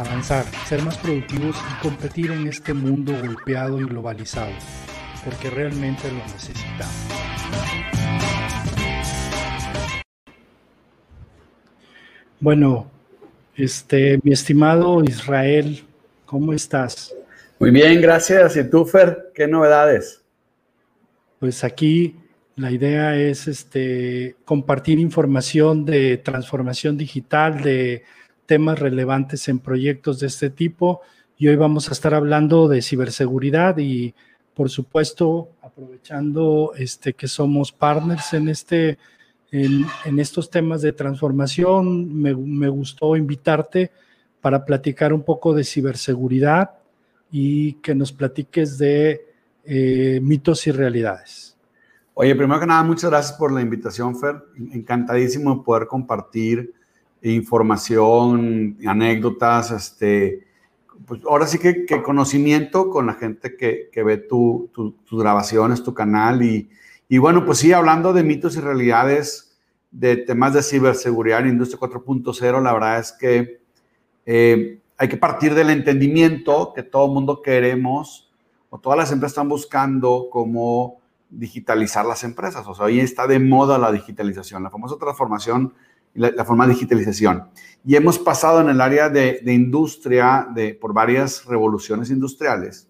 avanzar, ser más productivos y competir en este mundo golpeado y globalizado, porque realmente lo necesitamos. Bueno, este, mi estimado Israel, ¿cómo estás? Muy bien, gracias. ¿Y tú, Fer? ¿Qué novedades? Pues aquí la idea es este, compartir información de transformación digital, de temas relevantes en proyectos de este tipo. Y hoy vamos a estar hablando de ciberseguridad y, por supuesto, aprovechando este, que somos partners en, este, en, estos temas de transformación, me, me gustó invitarte para platicar un poco de ciberseguridad y que nos platiques de eh, mitos y realidades. Oye, primero que nada, muchas gracias por la invitación, Fer. Encantadísimo de poder compartir información, anécdotas, este, pues ahora sí que, conocimiento con la gente que, ve tus grabaciones, tu canal. Y, y, bueno, pues sí, hablando de mitos y realidades, de temas de ciberseguridad en Industria 4.0, la verdad es que eh, hay que partir del entendimiento que todo el mundo queremos o todas las empresas están buscando cómo digitalizar las empresas. O sea, hoy está de moda la digitalización, la famosa transformación, la, forma de digitalización. Y hemos pasado en el área de, industria de, por varias revoluciones industriales.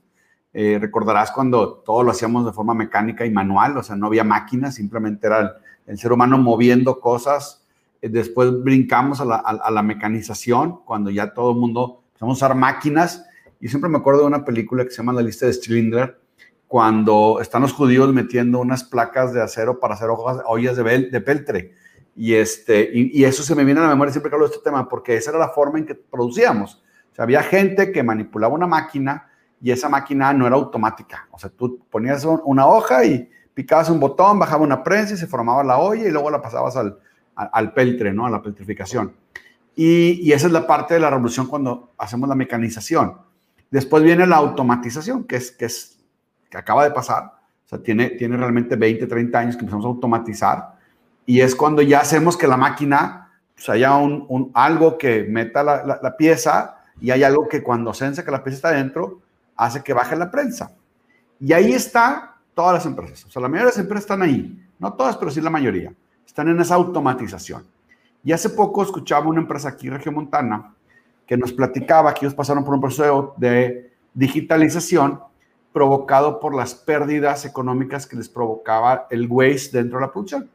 Eh, recordarás cuando todo lo hacíamos de forma mecánica y manual, o sea, no había máquinas, simplemente era el, ser humano moviendo cosas. Eh, después brincamos a la, a la mecanización, cuando ya todo el mundo Vamos a usar máquinas. Y siempre me acuerdo de una película que se llama La lista de Schindler, cuando están los judíos metiendo unas placas de acero para hacer ollas de, de peltre. Y, este, y, eso se me viene a la memoria siempre que hablo de este tema, porque esa era la forma en que producíamos. O había gente que manipulaba una máquina y esa máquina no era automática. O sea, tú ponías una hoja y picabas un botón, bajaba una prensa y se formaba la olla y luego la pasabas al, al peltre, ¿no? A la petrificación. Y, esa es la parte de la revolución cuando hacemos la mecanización. Después viene la automatización, que es que, es, que acaba de pasar. O sea, tiene, tiene realmente 20, 30 años que empezamos a automatizar. Y es cuando ya hacemos que la máquina pues, haya un, algo que meta la, pieza y hay algo que cuando sense que la pieza está dentro, hace que baje la prensa. Y ahí está todas las empresas. O sea, la mayoría de las empresas están ahí. No todas, pero sí la mayoría. Están en esa automatización. Y hace poco escuchaba una empresa aquí, Montana que nos platicaba que ellos pasaron por un proceso de digitalización provocado por las pérdidas económicas que les provocaba el waste dentro de la producción.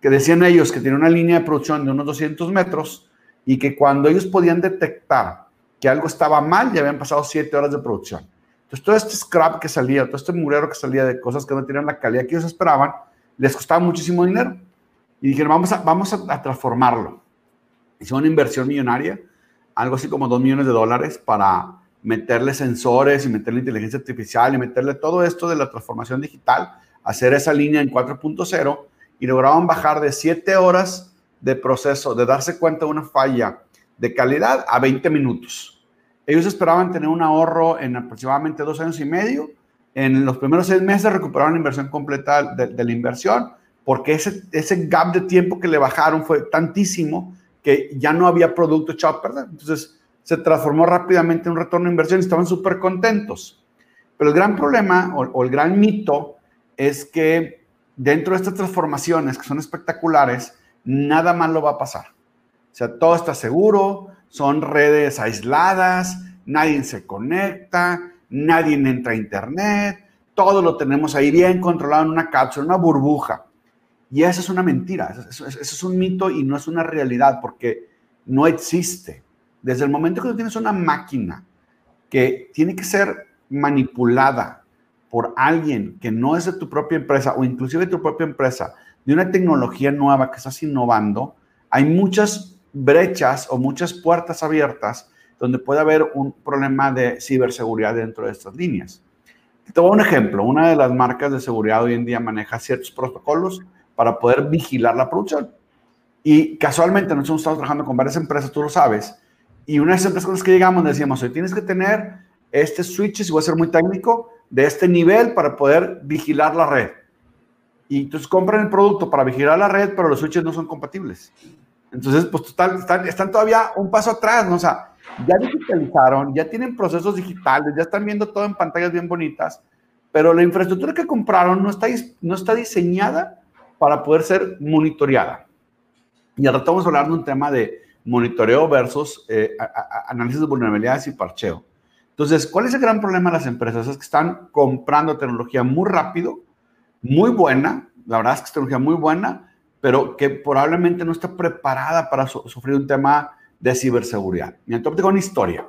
Que decían ellos que tienen una línea de producción de unos 200 metros y que cuando ellos podían detectar que algo estaba mal, ya habían pasado 7 horas de producción. Entonces, todo este scrap que salía, todo este murero que salía de cosas que no tenían la calidad que ellos esperaban, les costaba muchísimo dinero y dijeron, vamos a, vamos a, transformarlo. Hicieron una inversión millonaria, algo así como 2 millones de dólares para meterle sensores y meterle inteligencia artificial y meterle todo esto de la transformación digital, hacer esa línea en 4.0 y lograban bajar de 7 horas de proceso, de darse cuenta de una falla de calidad a 20 minutos. Ellos esperaban tener un ahorro en aproximadamente dos años y medio. En los primeros seis meses recuperaron la inversión completa de, la inversión porque ese, ese gap de tiempo que le bajaron fue tantísimo que ya no había producto echado a perder. Entonces se transformó rápidamente en un retorno de inversión y estaban súper contentos. Pero el gran problema o, el gran mito es que dentro de estas transformaciones que son espectaculares, nada malo va a pasar. O sea, todo está seguro, son redes aisladas, nadie se conecta, nadie entra a internet, todo lo tenemos ahí bien controlado en una cápsula, una burbuja. Y eso es una mentira, eso, es un mito y no es una realidad porque no existe. Desde el momento que tú tienes una máquina que tiene que ser manipulada por alguien que no es de tu propia empresa o inclusive de tu propia empresa, de una tecnología nueva que estás innovando, hay muchas brechas o muchas puertas abiertas donde puede haber un problema de ciberseguridad dentro de estas líneas. Te voy a un ejemplo. Una de las marcas de seguridad hoy en día maneja ciertos protocolos para poder vigilar la producción. Y casualmente nosotros estamos trabajando con varias empresas, tú lo sabes, y una de esas empresas con las que llegamos decíamos, hoy tienes que tener este switch, si voy a ser muy técnico, de este nivel para poder vigilar la red. Y entonces compran el producto para vigilar la red, pero los switches no son compatibles. Entonces, pues total, están, están todavía un paso atrás, ¿no? O sea, ya digitalizaron, ya tienen procesos digitales, ya están viendo todo en pantallas bien bonitas, pero la infraestructura que compraron no está, no está diseñada para poder ser monitoreada. Y ahora estamos hablando de un tema de monitoreo versus eh, análisis de vulnerabilidades y parcheo. Entonces, ¿cuál es el gran problema de las empresas? Es que están comprando tecnología muy rápido, muy buena, la verdad es que es tecnología muy buena, pero que probablemente no está preparada para sufrir un tema de ciberseguridad. Y entonces tengo una historia.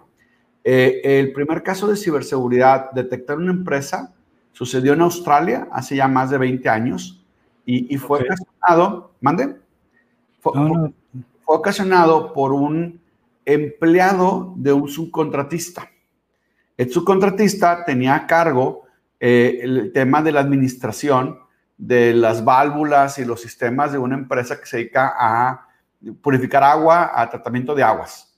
Eh, el primer caso de ciberseguridad detectar una empresa sucedió en Australia hace ya más de 20 años y, fue ocasionado, mande, fue, ocasionado por un empleado de un subcontratista. El subcontratista tenía a cargo eh, el tema de la administración de las válvulas y los sistemas de una empresa que se dedica a purificar agua, a tratamiento de aguas.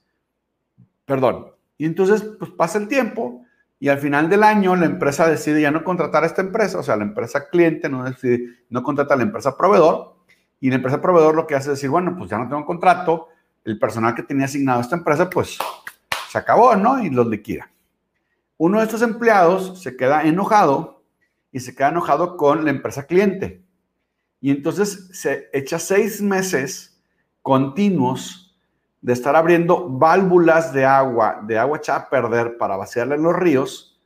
Perdón. Y entonces, pues pasa el tiempo y al final del año la empresa decide ya no contratar a esta empresa, o sea, la empresa cliente no decide, no contrata a la empresa proveedor y la empresa proveedor lo que hace es decir, bueno, pues ya no tengo contrato, el personal que tenía asignado a esta empresa, pues se acabó, ¿no? Y los liquida. Uno de estos empleados se queda enojado y se queda enojado con la empresa cliente. Y entonces se echa seis meses continuos de estar abriendo válvulas de agua, de agua echada a perder para vaciarle en los ríos,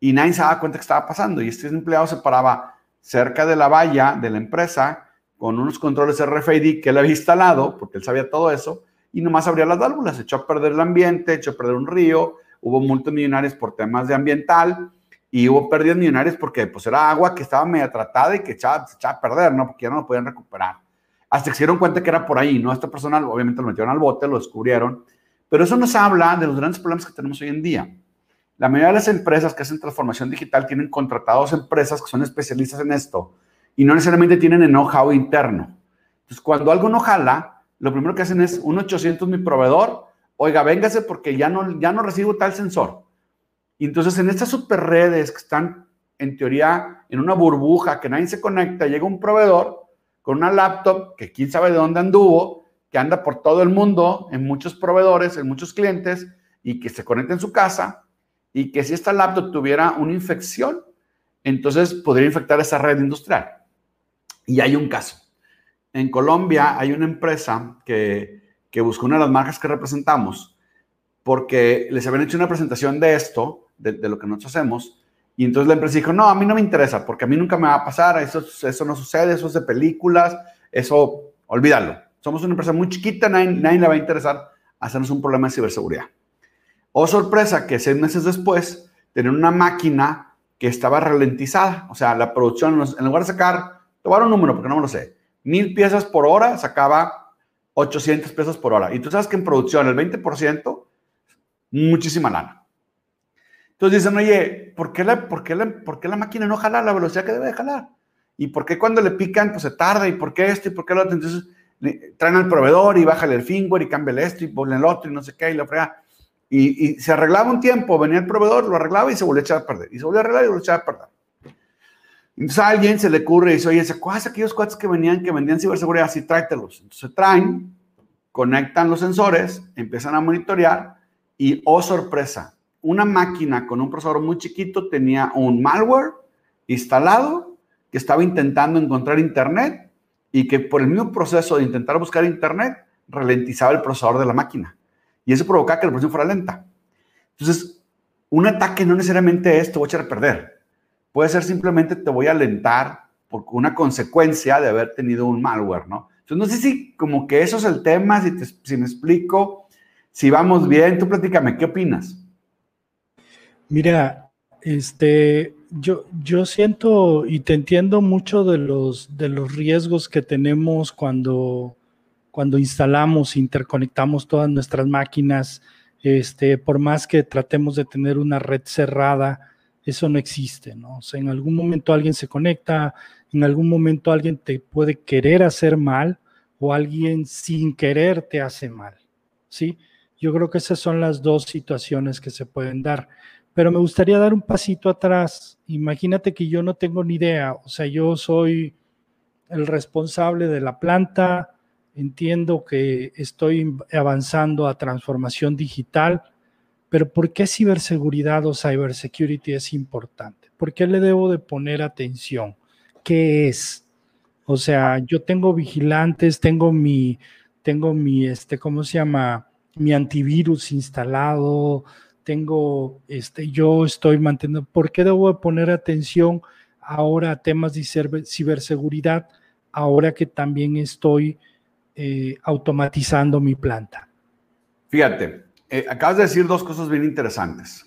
y nadie se daba cuenta que estaba pasando. Y este empleado se paraba cerca de la valla de la empresa con unos controles RFID que él había instalado, porque él sabía todo eso, y nomás abría las válvulas, echó a perder el ambiente, echó a perder un río, hubo multas millonarias por temas de ambiental, y hubo pérdidas millonarias porque pues era agua que estaba media tratada y que echaba, se echaba a perder, ¿no? Porque ya no lo podían recuperar. Hasta que se dieron cuenta que era por ahí, ¿no? Esta persona obviamente lo metieron al bote, lo descubrieron, pero eso nos habla de los grandes problemas que tenemos hoy en día. La mayoría de las empresas que hacen transformación digital tienen contratados empresas que son especialistas en esto y no necesariamente tienen know-how interno. Entonces, cuando algo no jala, lo primero que hacen es un 800 mi proveedor, oiga, véngase porque ya no, ya no recibo tal sensor y entonces en estas super redes que están en teoría en una burbuja, que nadie se conecta, llega un proveedor con una laptop que quién sabe de dónde anduvo, que anda por todo el mundo, en muchos proveedores, en muchos clientes, y que se conecta en su casa, y que si esta laptop tuviera una infección, entonces podría infectar esa red industrial. Y hay un caso. En Colombia hay una empresa que, que buscó una de las marcas que representamos, porque les habían hecho una presentación de esto, de, lo que nosotros hacemos. Y entonces la empresa dijo, no, a mí no me interesa, porque a mí nunca me va a pasar, eso, eso no sucede, eso es de películas, eso, olvídalo. Somos una empresa muy chiquita, nadie, nadie le va a interesar hacernos un problema de ciberseguridad. O oh, sorpresa, que seis meses después, tenían una máquina que estaba ralentizada, o sea, la producción, en lugar de sacar, te un número porque no me lo sé, mil piezas por hora, sacaba 800 piezas por hora. Y tú sabes que en producción el 20%, muchísima lana. Entonces dicen, oye, ¿por qué la, por qué la, por qué la máquina no jala la velocidad que debe de jalar? ¿Y por qué cuando le pican, pues se tarda? ¿Y por qué esto? ¿Y por qué lo otro? Entonces traen al proveedor y bájale el firmware y cambia el esto y pone el otro y no sé qué y lo frega. Y, y, se arreglaba un tiempo, venía el proveedor, lo arreglaba y se volvía a echar a perder. Y se volvía a arreglar y lo echaba a perder. Entonces a alguien se le ocurre y dice, oye, ¿cuáles aquellos cuates que venían, que vendían ciberseguridad? Así tráetelos. Entonces traen, conectan los sensores, empiezan a monitorear y, oh sorpresa, una máquina con un procesador muy chiquito tenía un malware instalado que estaba intentando encontrar internet y que por el mismo proceso de intentar buscar internet ralentizaba el procesador de la máquina. Y eso provocaba que la producción fuera lenta. Entonces, un ataque no necesariamente es te voy a echar a perder. Puede ser simplemente te voy a alentar por una consecuencia de haber tenido un malware, ¿no? Entonces, no sé si como que eso es el tema, si, si me explico, si vamos bien, tú platícame, ¿qué opinas? Mira, este, yo, yo siento y te entiendo mucho de los, de los riesgos que tenemos cuando, cuando instalamos, interconectamos todas nuestras máquinas. Este, por más que tratemos de tener una red cerrada, eso no existe, ¿no? O sea, en algún momento alguien se conecta, en algún momento alguien te puede querer hacer mal o alguien sin querer te hace mal, ¿sí? Yo creo que esas son las dos situaciones que se pueden dar pero me gustaría dar un pasito atrás. Imagínate que yo no tengo ni idea, o sea, yo soy el responsable de la planta, entiendo que estoy avanzando a transformación digital, Pero ¿por qué ciberseguridad o cybersecurity es importante? ¿Por qué le debo de poner atención? ¿Qué es? O sea, yo tengo vigilantes, tengo mi, tengo mi, este, ¿cómo se llama? Mi antivirus instalado, tengo, este, yo estoy manteniendo, ¿por qué debo de poner atención ahora a temas de ciberseguridad, ahora que también estoy eh, automatizando mi planta? Fíjate, eh, acabas de decir dos cosas bien interesantes.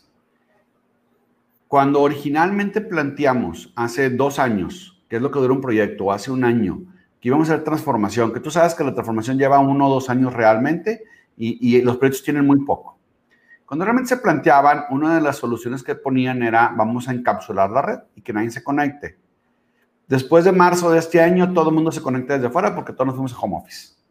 Cuando originalmente planteamos hace dos años, que es lo que dura un proyecto, hace un año, que íbamos a hacer transformación, que tú sabes que la transformación lleva uno o dos años realmente y, los proyectos tienen muy poco. Cuando realmente se planteaban, una de las soluciones que ponían era vamos a encapsular la red y que nadie se conecte. Después de marzo de este año, todo el mundo se conecta desde fuera porque todos nos fuimos a home office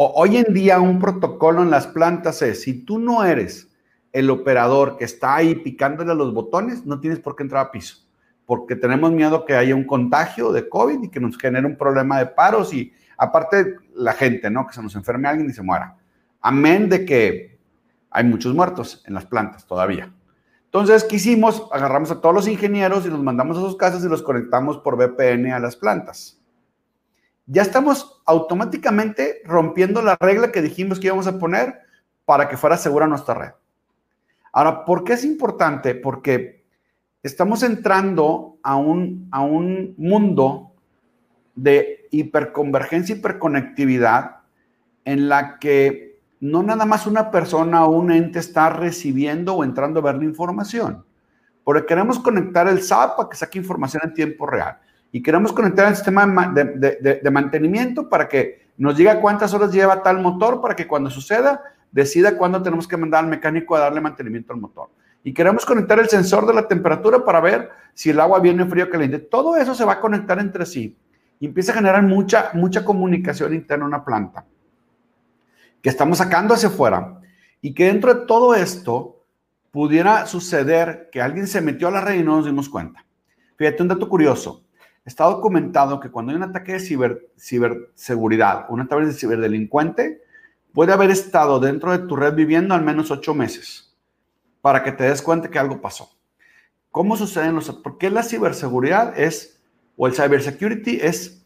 hoy en día un protocolo en las plantas es, si tú no eres el operador que está ahí picándole los botones, no tienes por qué entrar a piso, porque tenemos miedo que haya un contagio de COVID y que nos genere un problema de paros y aparte la gente, ¿no? Que se nos enferme alguien y se muera. Amén de que hay muchos muertos en las plantas todavía. Entonces, ¿qué hicimos? Agarramos a todos los ingenieros y los mandamos a sus casas y los conectamos por VPN a las plantas ya estamos automáticamente rompiendo la regla que dijimos que íbamos a poner para que fuera segura nuestra red. Ahora, ¿por qué es importante? Porque estamos entrando a un, a un mundo de hiperconvergencia, hiperconectividad, en la que no nada más una persona o un ente está recibiendo o entrando a ver la información, porque queremos conectar el SAP para que saque información en tiempo real y queremos conectar el sistema de, mantenimiento para que nos diga cuántas horas lleva tal motor para que cuando suceda decida cuándo tenemos que mandar al mecánico a darle mantenimiento al motor. Y queremos conectar el sensor de la temperatura para ver si el agua viene frío o caliente. Todo eso se va a conectar entre sí y empieza a generar mucha, mucha comunicación interna en una planta que estamos sacando hacia afuera y que dentro de todo esto pudiera suceder que alguien se metió a la red y no nos dimos cuenta. Fíjate un dato curioso. Está documentado que cuando hay un ataque de ciber, ciberseguridad, un ataque de ciberdelincuente, puede haber estado dentro de tu red viviendo al menos ocho meses para que te des cuenta que algo pasó. ¿Cómo suceden los... ¿Por qué la ciberseguridad es, o el cybersecurity es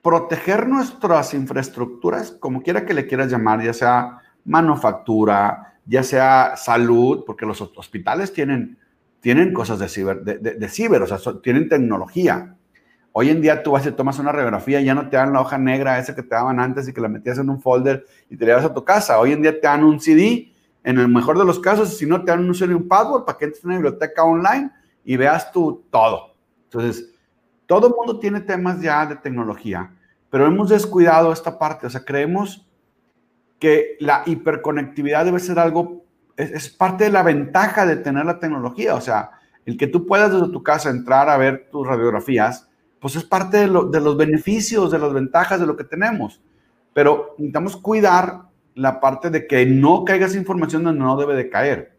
proteger nuestras infraestructuras, como quiera que le quieras llamar, ya sea manufactura, ya sea salud, porque los hospitales tienen, tienen cosas de ciber, de, de ciber o sea, tienen tecnología. Hoy en día tú vas y tomas una radiografía ya no te dan la hoja negra esa que te daban antes y que la metías en un folder y te llevas a tu casa. Hoy en día te dan un CD, en el mejor de los casos, si no te dan un usuario y un password para que entres en una biblioteca online y veas tú todo. Entonces, todo el mundo tiene temas ya de tecnología, pero hemos descuidado esta parte. O sea, creemos que la hiperconectividad debe ser algo, es parte de la ventaja de tener la tecnología. O sea, el que tú puedas desde tu casa entrar a ver tus radiografías pues es parte de, los beneficios, de las ventajas de lo que tenemos. Pero necesitamos cuidar la parte de que no caigas información donde no debe de caer.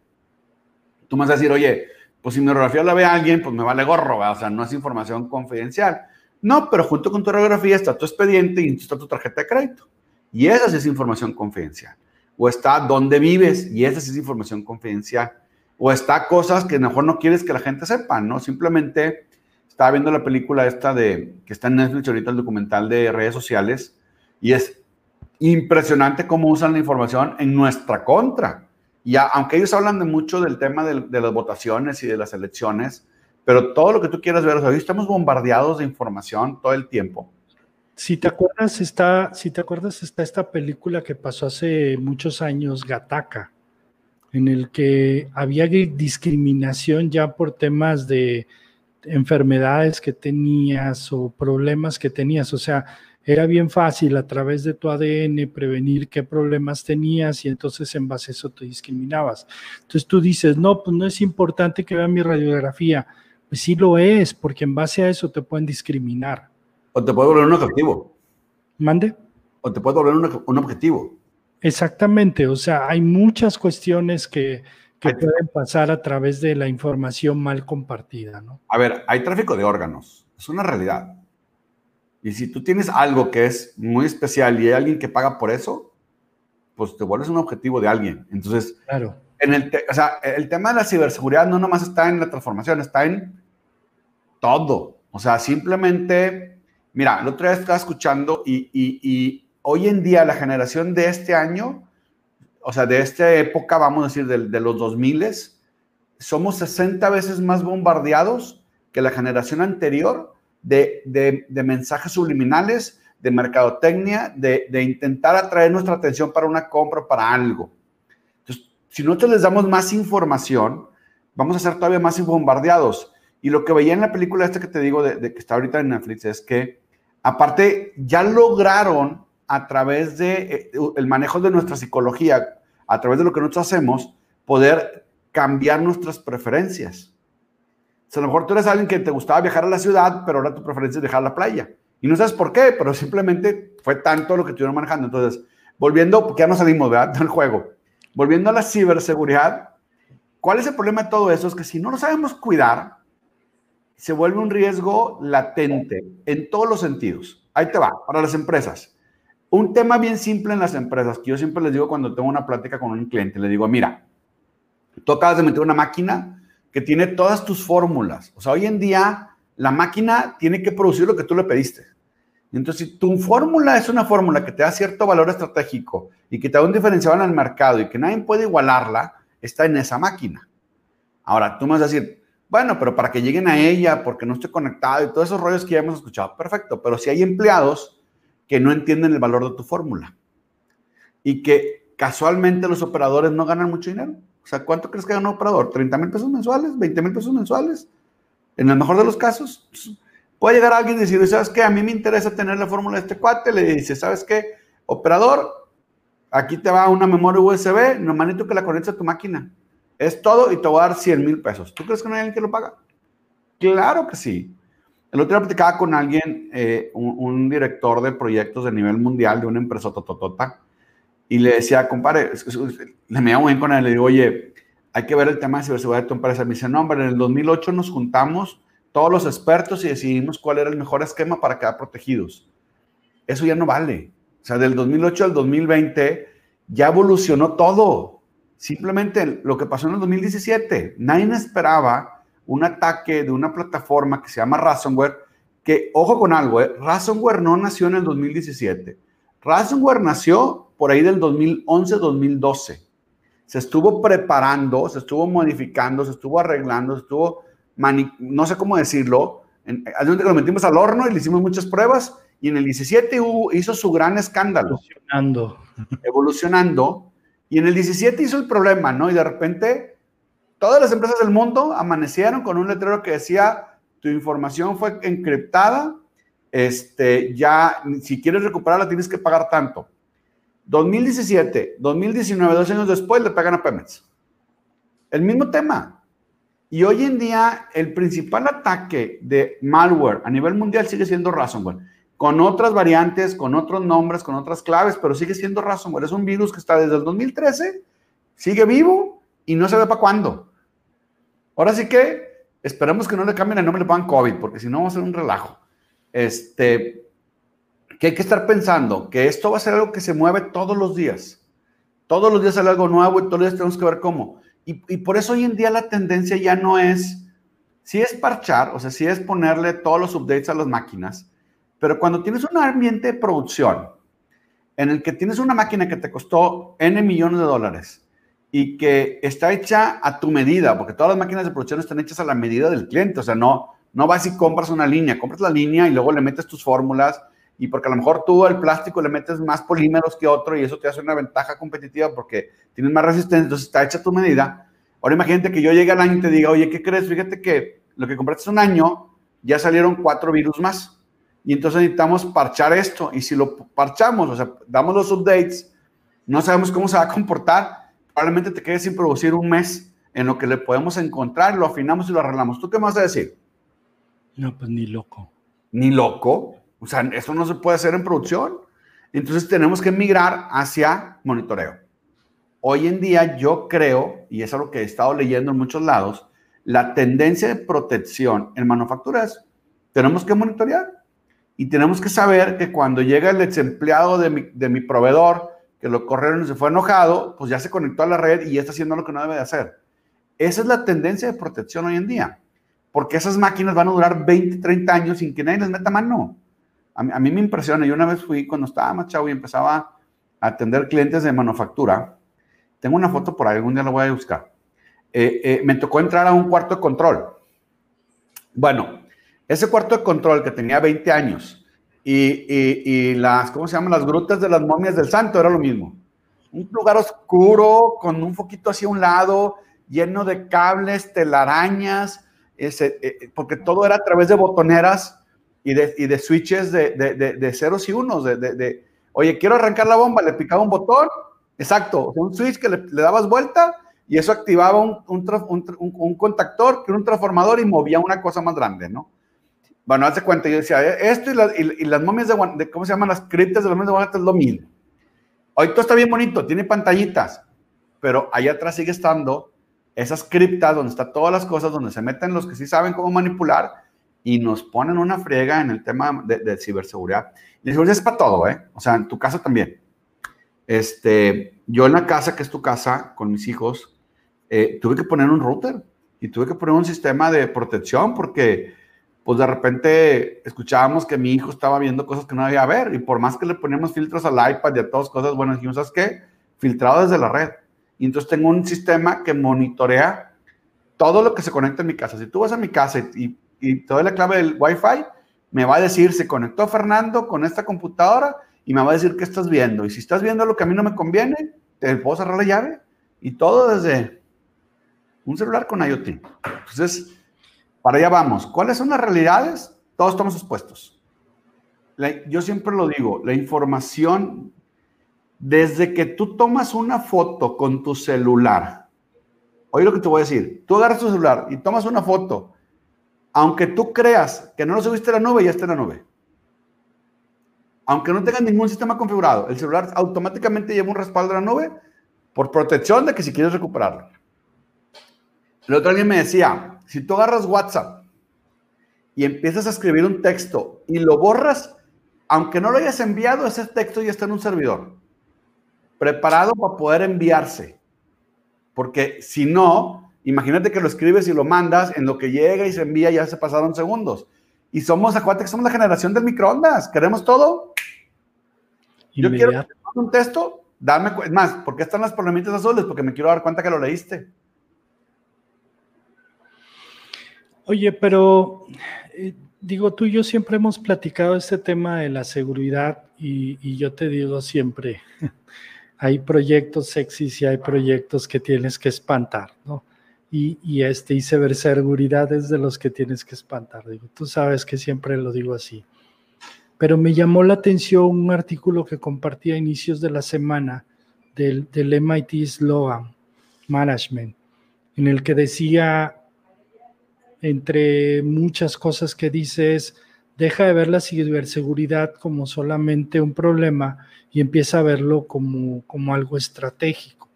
Tú me vas a decir, oye, pues si mi radiografía la ve alguien, pues me vale gorro, o sea, no es información confidencial. No, pero junto con tu radiografía está tu expediente y está tu tarjeta de crédito. Y esa sí es información confidencial. O está dónde vives y esa sí es información confidencial. O está cosas que mejor no quieres que la gente sepa, ¿no? Simplemente estaba viendo la película esta de, que está en Netflix ahorita, el documental de redes sociales, y es impresionante cómo usan la información en nuestra contra. Y aunque ellos hablan de mucho del tema de, las votaciones y de las elecciones, pero todo lo que tú quieras ver, hoy estamos bombardeados de información todo el tiempo. Si te acuerdas, está, si te acuerdas, está esta película que pasó hace muchos años, Gataca, en el que había discriminación ya por temas de, enfermedades que tenías o problemas que tenías. O sea, era bien fácil a través de tu ADN prevenir qué problemas tenías y entonces en base a eso te discriminabas. Entonces tú dices, no, pues no es importante que vean mi radiografía. Pues sí lo es, porque en base a eso te pueden discriminar. O te puede volver un objetivo. ¿Mande? O te puede volver un, un objetivo. Exactamente, o sea, hay muchas cuestiones que, que pueden pasar a través de la información mal compartida, ¿no? A ver, hay tráfico de órganos, es una realidad. Y si tú tienes algo que es muy especial y hay alguien que paga por eso, pues te vuelves un objetivo de alguien. Entonces, claro. En el, o sea, el tema de la ciberseguridad no nomás está en la transformación, está en todo. O sea, simplemente, mira, el otro día estaba escuchando y, y, hoy en día la generación de este año, o sea, de esta época, vamos a decir, de, de los 2000, somos 60 veces más bombardeados que la generación anterior de, de, de mensajes subliminales, de mercadotecnia, de, de, intentar atraer nuestra atención para una compra, para algo. Entonces, si nosotros les damos más información, vamos a ser todavía más bombardeados. Y lo que veía en la película esta que te digo, de, que está ahorita en Netflix, es que aparte ya lograron a través de eh, el manejo de nuestra psicología, a través de lo que nosotros hacemos, poder cambiar nuestras preferencias. O sea, a lo mejor tú eres alguien que te gustaba viajar a la ciudad, pero ahora tu preferencia es viajar a la playa. Y no sabes por qué, pero simplemente fue tanto lo que estuvieron manejando. Entonces, volviendo, porque ya no salimos, ¿verdad? Del juego. Volviendo a la ciberseguridad, ¿cuál es el problema de todo eso? Es que si no lo sabemos cuidar, se vuelve un riesgo latente en todos los sentidos. Ahí te va, para las empresas. Un tema bien simple en las empresas, que yo siempre les digo cuando tengo una plática con un cliente, le digo, mira, tú acabas de meter una máquina que tiene todas tus fórmulas. O sea, hoy en día la máquina tiene que producir lo que tú le pediste. Entonces, si tu fórmula es una fórmula que te da cierto valor estratégico y que te da un diferencial en el mercado y que nadie puede igualarla, está en esa máquina. Ahora, tú me vas a decir, bueno, pero para que lleguen a ella, porque no estoy conectado y todos esos rollos que ya hemos escuchado, perfecto. Pero si hay empleados que no entienden el valor de tu fórmula y que casualmente los operadores no ganan mucho dinero. O sea, ¿cuánto crees que gana un operador? ¿30 mil pesos mensuales? ¿20 mil pesos mensuales? En el mejor de los casos, puede llegar alguien y decir, ¿sabes qué? A mí me interesa tener la fórmula de este cuate. Le dice, ¿sabes qué? Operador, aquí te va una memoria USB, no manito que la conectes a tu máquina. Es todo y te voy a dar 100 mil pesos. ¿Tú crees que no hay alguien que lo paga? Claro que sí. El otro día platicaba con alguien, eh, un, director de proyectos de nivel mundial de una empresa tototota, y le decía, compadre, le me bien con él, le digo, oye, hay que ver el tema de ciberseguridad de tu empresa. Me dice, no, hombre, en el 2008 nos juntamos todos los expertos y decidimos cuál era el mejor esquema para quedar protegidos. Eso ya no vale. O sea, del 2008 al 2020 ya evolucionó todo. Simplemente lo que pasó en el 2017, nadie esperaba un ataque de una plataforma que se llama Ransomware, que, ojo con algo, ¿eh? Ransomware no nació en el 2017. Ransomware nació por ahí del 2011-2012. Se estuvo preparando, se estuvo modificando, se estuvo arreglando, se estuvo, no sé cómo decirlo, en, lo metimos al horno y le hicimos muchas pruebas y en el 17 hizo su gran escándalo. Evolucionando. Evolucionando y en el 17 hizo el problema, ¿no? Y de repente todas las empresas del mundo amanecieron con un letrero que decía, tu información fue encriptada, este, ya, si quieres recuperarla tienes que pagar tanto. 2017, 2019, dos años después le pagan a Pemex. El mismo tema. Y hoy en día el principal ataque de malware a nivel mundial sigue siendo ransomware con otras variantes, con otros nombres, con otras claves, pero sigue siendo ransomware. Es un virus que está desde el 2013, sigue vivo y no se ve para cuándo. Ahora sí que esperemos que no le cambien el nombre, le pongan COVID, porque si no va a ser un relajo. Este, que hay que estar pensando que esto va a ser algo que se mueve todos los días. Todos los días sale algo nuevo y todos los días tenemos que ver cómo. Y, y por eso hoy en día la tendencia ya no es, si es parchar, o sea, si es ponerle todos los updates a las máquinas, pero cuando tienes un ambiente de producción en el que tienes una máquina que te costó N millones de dólares y que está hecha a tu medida, porque todas las máquinas de producción están hechas a la medida del cliente, o sea, no, no vas y compras una línea, compras la línea y luego le metes tus fórmulas y porque a lo mejor tú al plástico le metes más polímeros que otro y eso te hace una ventaja competitiva porque tienes más resistencia, entonces está hecha a tu medida. Ahora imagínate que yo llegue al año y te diga, oye, ¿qué crees? Fíjate que lo que compraste hace un año, ya salieron cuatro virus más y entonces necesitamos parchar esto. Y si lo parchamos, o sea, damos los updates, no sabemos cómo se va a comportar, probablemente te quedes sin producir un mes en lo que le podemos encontrar, lo afinamos y lo arreglamos. ¿Tú qué me vas a decir? No, pues ni loco. Ni loco. O sea, eso no se puede hacer en producción. Entonces tenemos que migrar hacia monitoreo. Hoy en día yo creo, y es algo que he estado leyendo en muchos lados, la tendencia de protección en manufacturas, tenemos que monitorear. Y tenemos que saber que cuando llega el desempleado de mi, de mi proveedor que lo corrieron y se fue enojado, pues ya se conectó a la red y ya está haciendo lo que no debe de hacer. Esa es la tendencia de protección hoy en día, porque esas máquinas van a durar 20, 30 años sin que nadie les meta mano. A mí, a mí me impresiona, yo una vez fui cuando estaba más chavo y empezaba a atender clientes de manufactura, tengo una foto por ahí, algún día la voy a buscar. Eh, eh, me tocó entrar a un cuarto de control. Bueno, ese cuarto de control que tenía 20 años y, y, las, ¿cómo se llaman? Las grutas de las momias del santo era lo mismo. Un lugar oscuro, con un foquito hacia un lado, lleno de cables, telarañas, ese, eh, porque todo era a través de botoneras y de, y de switches de, de, de, ceros y unos. De, oye, quiero arrancar la bomba, le picaba un botón, exacto, un switch que le, le dabas vuelta y eso activaba un, un, un, contactor, que era un transformador y movía una cosa más grande, ¿no? Bueno, hace cuenta, yo decía, eh, esto y, las momias de, ¿cómo se llaman? Las criptas de las momias de Guanajuato es lo mismo. Hoy todo está bien bonito, tiene pantallitas, pero allá atrás sigue estando esas criptas donde están todas las cosas, donde se meten los que sí saben cómo manipular y nos ponen una friega en el tema de, de ciberseguridad. Y la seguridad es para todo, ¿eh? O sea, en tu casa también. Este, yo en la casa, que es tu casa, con mis hijos, eh, tuve que poner un router y tuve que poner un sistema de protección porque pues de repente escuchábamos que mi hijo estaba viendo cosas que no debía ver y por más que le poníamos filtros al iPad y a todas cosas, bueno, dijimos, ¿sabes qué? Filtrado desde la red. Y entonces tengo un sistema que monitorea todo lo que se conecta en mi casa. Si tú vas a mi casa y, y te doy la clave del Wi-Fi, me va a decir, se conectó Fernando con esta computadora y me va a decir qué estás viendo. Y si estás viendo lo que a mí no me conviene, te puedo cerrar la llave y todo desde un celular con IoT. Entonces, para allá vamos. ¿Cuáles son las realidades? Todos estamos expuestos. yo siempre lo digo, la información, desde que tú tomas una foto con tu celular, oye lo que te voy a decir, tú agarras tu celular y tomas una foto, aunque tú creas que no lo subiste la nube, ya está en la nube. Aunque no tengas ningún sistema configurado, el celular automáticamente lleva un respaldo a la nube por protección de que si quieres recuperarlo. El otro día me decía, si tú agarras WhatsApp y empiezas a escribir un texto y lo borras, aunque no lo hayas enviado, ese texto ya está en un servidor, preparado para poder enviarse. Porque si no, imagínate que lo escribes y lo mandas, en lo que llega y se envía ya se pasaron segundos. Y somos, acuérdate que somos la generación del microondas, queremos todo. Yo quiero un texto, dame, es más, ¿por qué están las problemitas azules? Porque me quiero dar cuenta que lo leíste. Oye, pero eh, digo, tú y yo siempre hemos platicado este tema de la seguridad y, yo te digo siempre, hay proyectos sexys y hay proyectos que tienes que espantar, ¿no? Y, y este, y seguridad es de los que tienes que espantar. Digo, tú sabes que siempre lo digo así. Pero me llamó la atención un artículo que compartí a inicios de la semana del, del MIT Sloan Management, en el que decía entre muchas cosas que dices, deja de ver la ciberseguridad como solamente un problema y empieza a verlo como, como algo estratégico.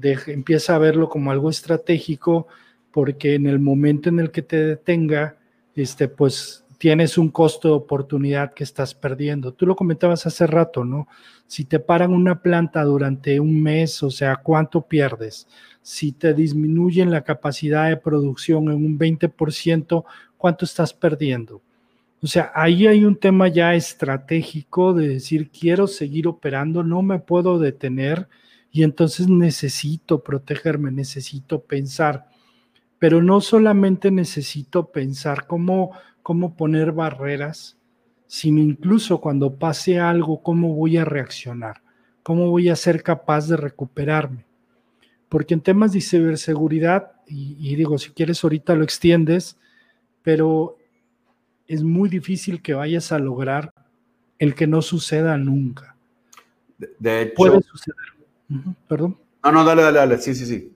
empieza a verlo como algo estratégico porque en el momento en el que te detenga, este, pues tienes un costo de oportunidad que estás perdiendo. Tú lo comentabas hace rato, ¿no? Si te paran una planta durante un mes, o sea, ¿cuánto pierdes? Si te disminuyen la capacidad de producción en un 20%, ¿cuánto estás perdiendo? O sea, ahí hay un tema ya estratégico de decir, quiero seguir operando, no me puedo detener y entonces necesito protegerme, necesito pensar. Pero no solamente necesito pensar cómo, cómo poner barreras, sino incluso cuando pase algo, cómo voy a reaccionar, cómo voy a ser capaz de recuperarme porque en temas de ciberseguridad, y, digo, si quieres ahorita lo extiendes, pero es muy difícil que vayas a lograr el que no suceda nunca. De, hecho, puede suceder. Perdón. No, no, dale, dale, dale, sí, sí, sí.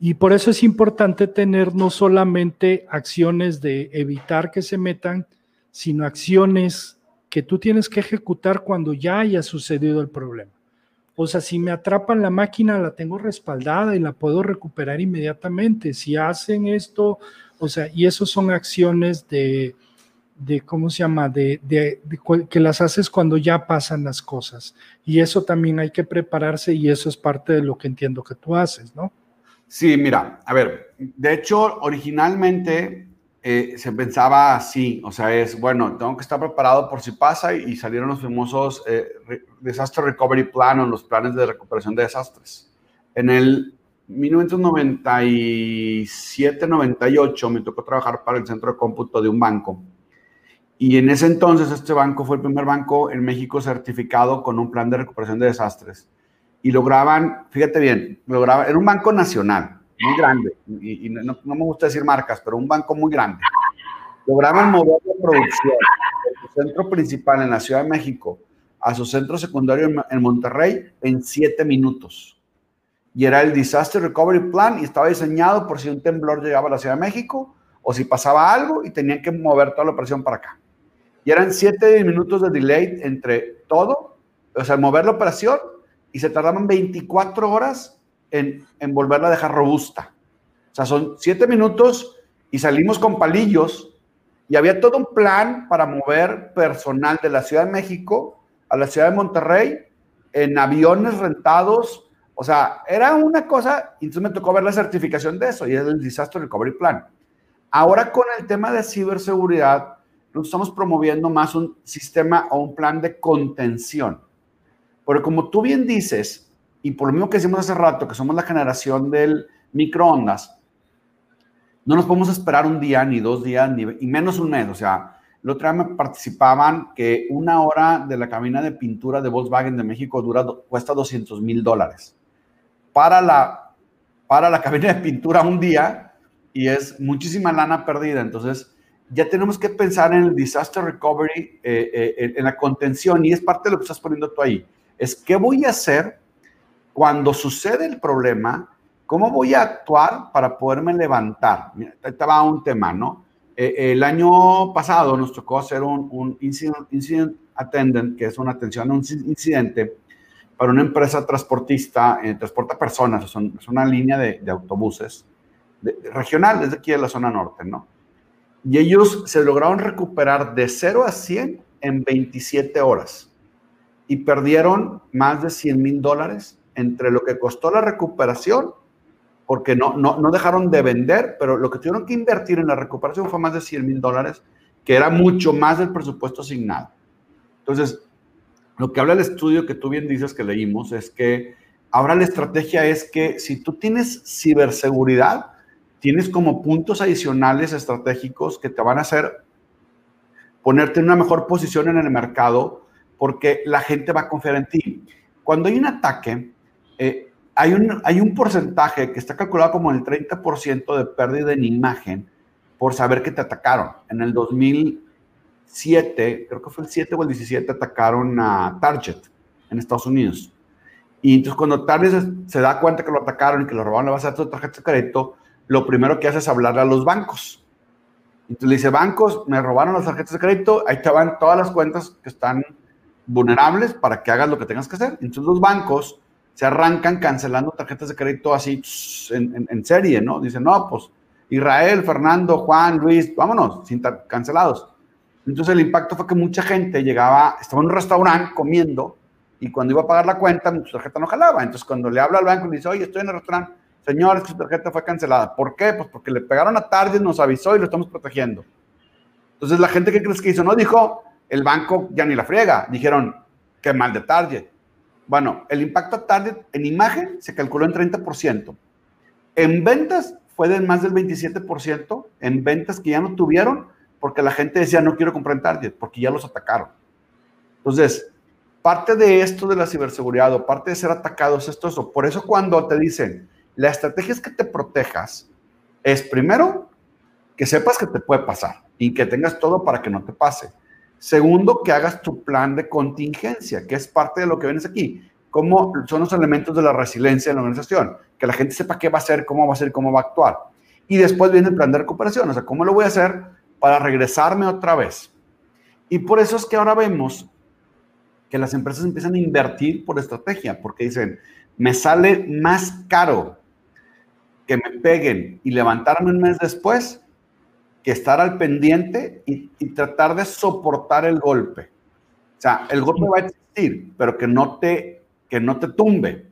Y por eso es importante tener no solamente acciones de evitar que se metan, sino acciones que tú tienes que ejecutar cuando ya haya sucedido el problema. O sea, si me atrapan la máquina, la tengo respaldada y la puedo recuperar inmediatamente. Si hacen esto, o sea, y eso son acciones de, de ¿cómo se llama? De, de, que las haces cuando ya pasan las cosas. Y eso también hay que prepararse y eso es parte de lo que entiendo que tú haces, ¿no? Sí, mira, a ver, de hecho, originalmente eh, se pensaba así, o sea, es, bueno, tengo que estar preparado por si pasa y, salieron los famosos eh, Disaster Recovery Plan o los planes de recuperación de desastres. En el 1997-98 me tocó trabajar para el centro de cómputo de un banco y en ese entonces este banco fue el primer banco en México certificado con un plan de recuperación de desastres. Y lograban, fíjate bien, lograban, era un banco nacional, muy grande, y, no, me gusta decir marcas, pero un banco muy grande. Lograban mover la producción de su centro principal en la Ciudad de México a su centro secundario en Monterrey en siete minutos. Y era el Disaster Recovery Plan y estaba diseñado por si un temblor llegaba a la Ciudad de México o si pasaba algo y tenían que mover toda la operación para acá. Y eran 7 minutos de delay entre todo, o sea, mover la operación y se tardaban 24 horas en, volverla a dejar robusta. O sea, son 7 minutos y salimos con palillos y había todo un plan para mover personal de la Ciudad de México a la Ciudad de Monterrey en aviones rentados. O sea, era una cosa, y entonces me tocó ver la certificación de eso y es el Disaster Recovery Plan. Ahora con el tema de ciberseguridad, nosotros estamos promoviendo más un sistema o un plan de contención. Porque como tú bien dices, y por lo mismo que decimos hace rato, que somos la generación del microondas, no nos podemos esperar un día, ni dos días, ni y menos un mes. O sea, el otro día me participaban que una hora de la cabina de pintura de Volkswagen de México dura, cuesta 200 mil dólares. Para la, para la cabina de pintura un día y es muchísima lana perdida. Entonces, ya tenemos que pensar en el disaster recovery, eh, eh, en la contención, y es parte de lo que estás poniendo tú ahí. Es qué voy a hacer cuando sucede el problema, cómo voy a actuar para poderme levantar. Mira, estaba un tema, ¿no? Eh, el año pasado nos tocó hacer un, un incident, attendant, que es una atención a un incidente para una empresa transportista, transporta personas, es una línea de, autobuses regional desde aquí de la zona norte, ¿no? y ellos se lograron recuperar de 0 a 100 en 27 horas y perdieron más de 100 mil dólares entre lo que costó la recuperación, porque no, no, dejaron de vender, pero lo que tuvieron que invertir en la recuperación fue más de 100 mil dólares, que era mucho más del presupuesto asignado. Entonces, lo que habla el estudio que tú bien dices que leímos es que ahora la estrategia es que si tú tienes ciberseguridad, tienes como puntos adicionales estratégicos que te van a hacer ponerte en una mejor posición en el mercado porque la gente va a confiar en ti. Cuando hay un ataque, eh, hay, un, hay un porcentaje que está calculado como el 30% de pérdida en imagen por saber que te atacaron. En el 2007, creo que fue el 7 o el 17, atacaron a Target en Estados Unidos. Y entonces cuando Target se, da cuenta que lo atacaron y que lo robaron la base de tarjeta de crédito, lo primero que hace es hablarle a los bancos. Entonces le dice, bancos, me robaron las tarjetas de crédito, ahí te van todas las cuentas que están vulnerables para que hagas lo que tengas que hacer. Entonces los bancos se arrancan cancelando tarjetas de crédito así en, serie, ¿no? Dicen, no, pues Israel, Fernando, Juan, Luis, vámonos, sin cancelados. Entonces el impacto fue que mucha gente llegaba, estaba en un restaurante comiendo y cuando iba a pagar la cuenta, su tarjeta no jalaba. Entonces cuando le habla al banco y le dice, oye, estoy en el restaurante, Señores, su tarjeta fue cancelada. ¿Por qué? Pues porque le pegaron a tarde, nos avisó y lo estamos protegiendo. Entonces, la gente que crees que hizo, no dijo, el banco ya ni la friega. Dijeron, qué mal de Target. Bueno, el impacto a Target en imagen se calculó en 30%. En ventas fue de más del 27%, en ventas que ya no tuvieron, porque la gente decía, no quiero comprar en Target, porque ya los atacaron. Entonces, parte de esto de la ciberseguridad o parte de ser atacados, esto eso. Por eso cuando te dicen, la estrategia es que te protejas. Es primero que sepas que te puede pasar y que tengas todo para que no te pase. Segundo, que hagas tu plan de contingencia, que es parte de lo que vienes aquí. ¿Cómo son los elementos de la resiliencia en la organización? Que la gente sepa qué va a hacer, cómo va a hacer, cómo va a actuar. Y después viene el plan de recuperación, o sea, ¿cómo lo voy a hacer para regresarme otra vez? Y por eso es que ahora vemos que las empresas empiezan a invertir por estrategia, porque dicen, me sale más caro que me peguen y levantarme un mes después que estar al pendiente y, tratar de soportar el golpe. O sea, el golpe va a existir, pero que no te, que no te tumbe.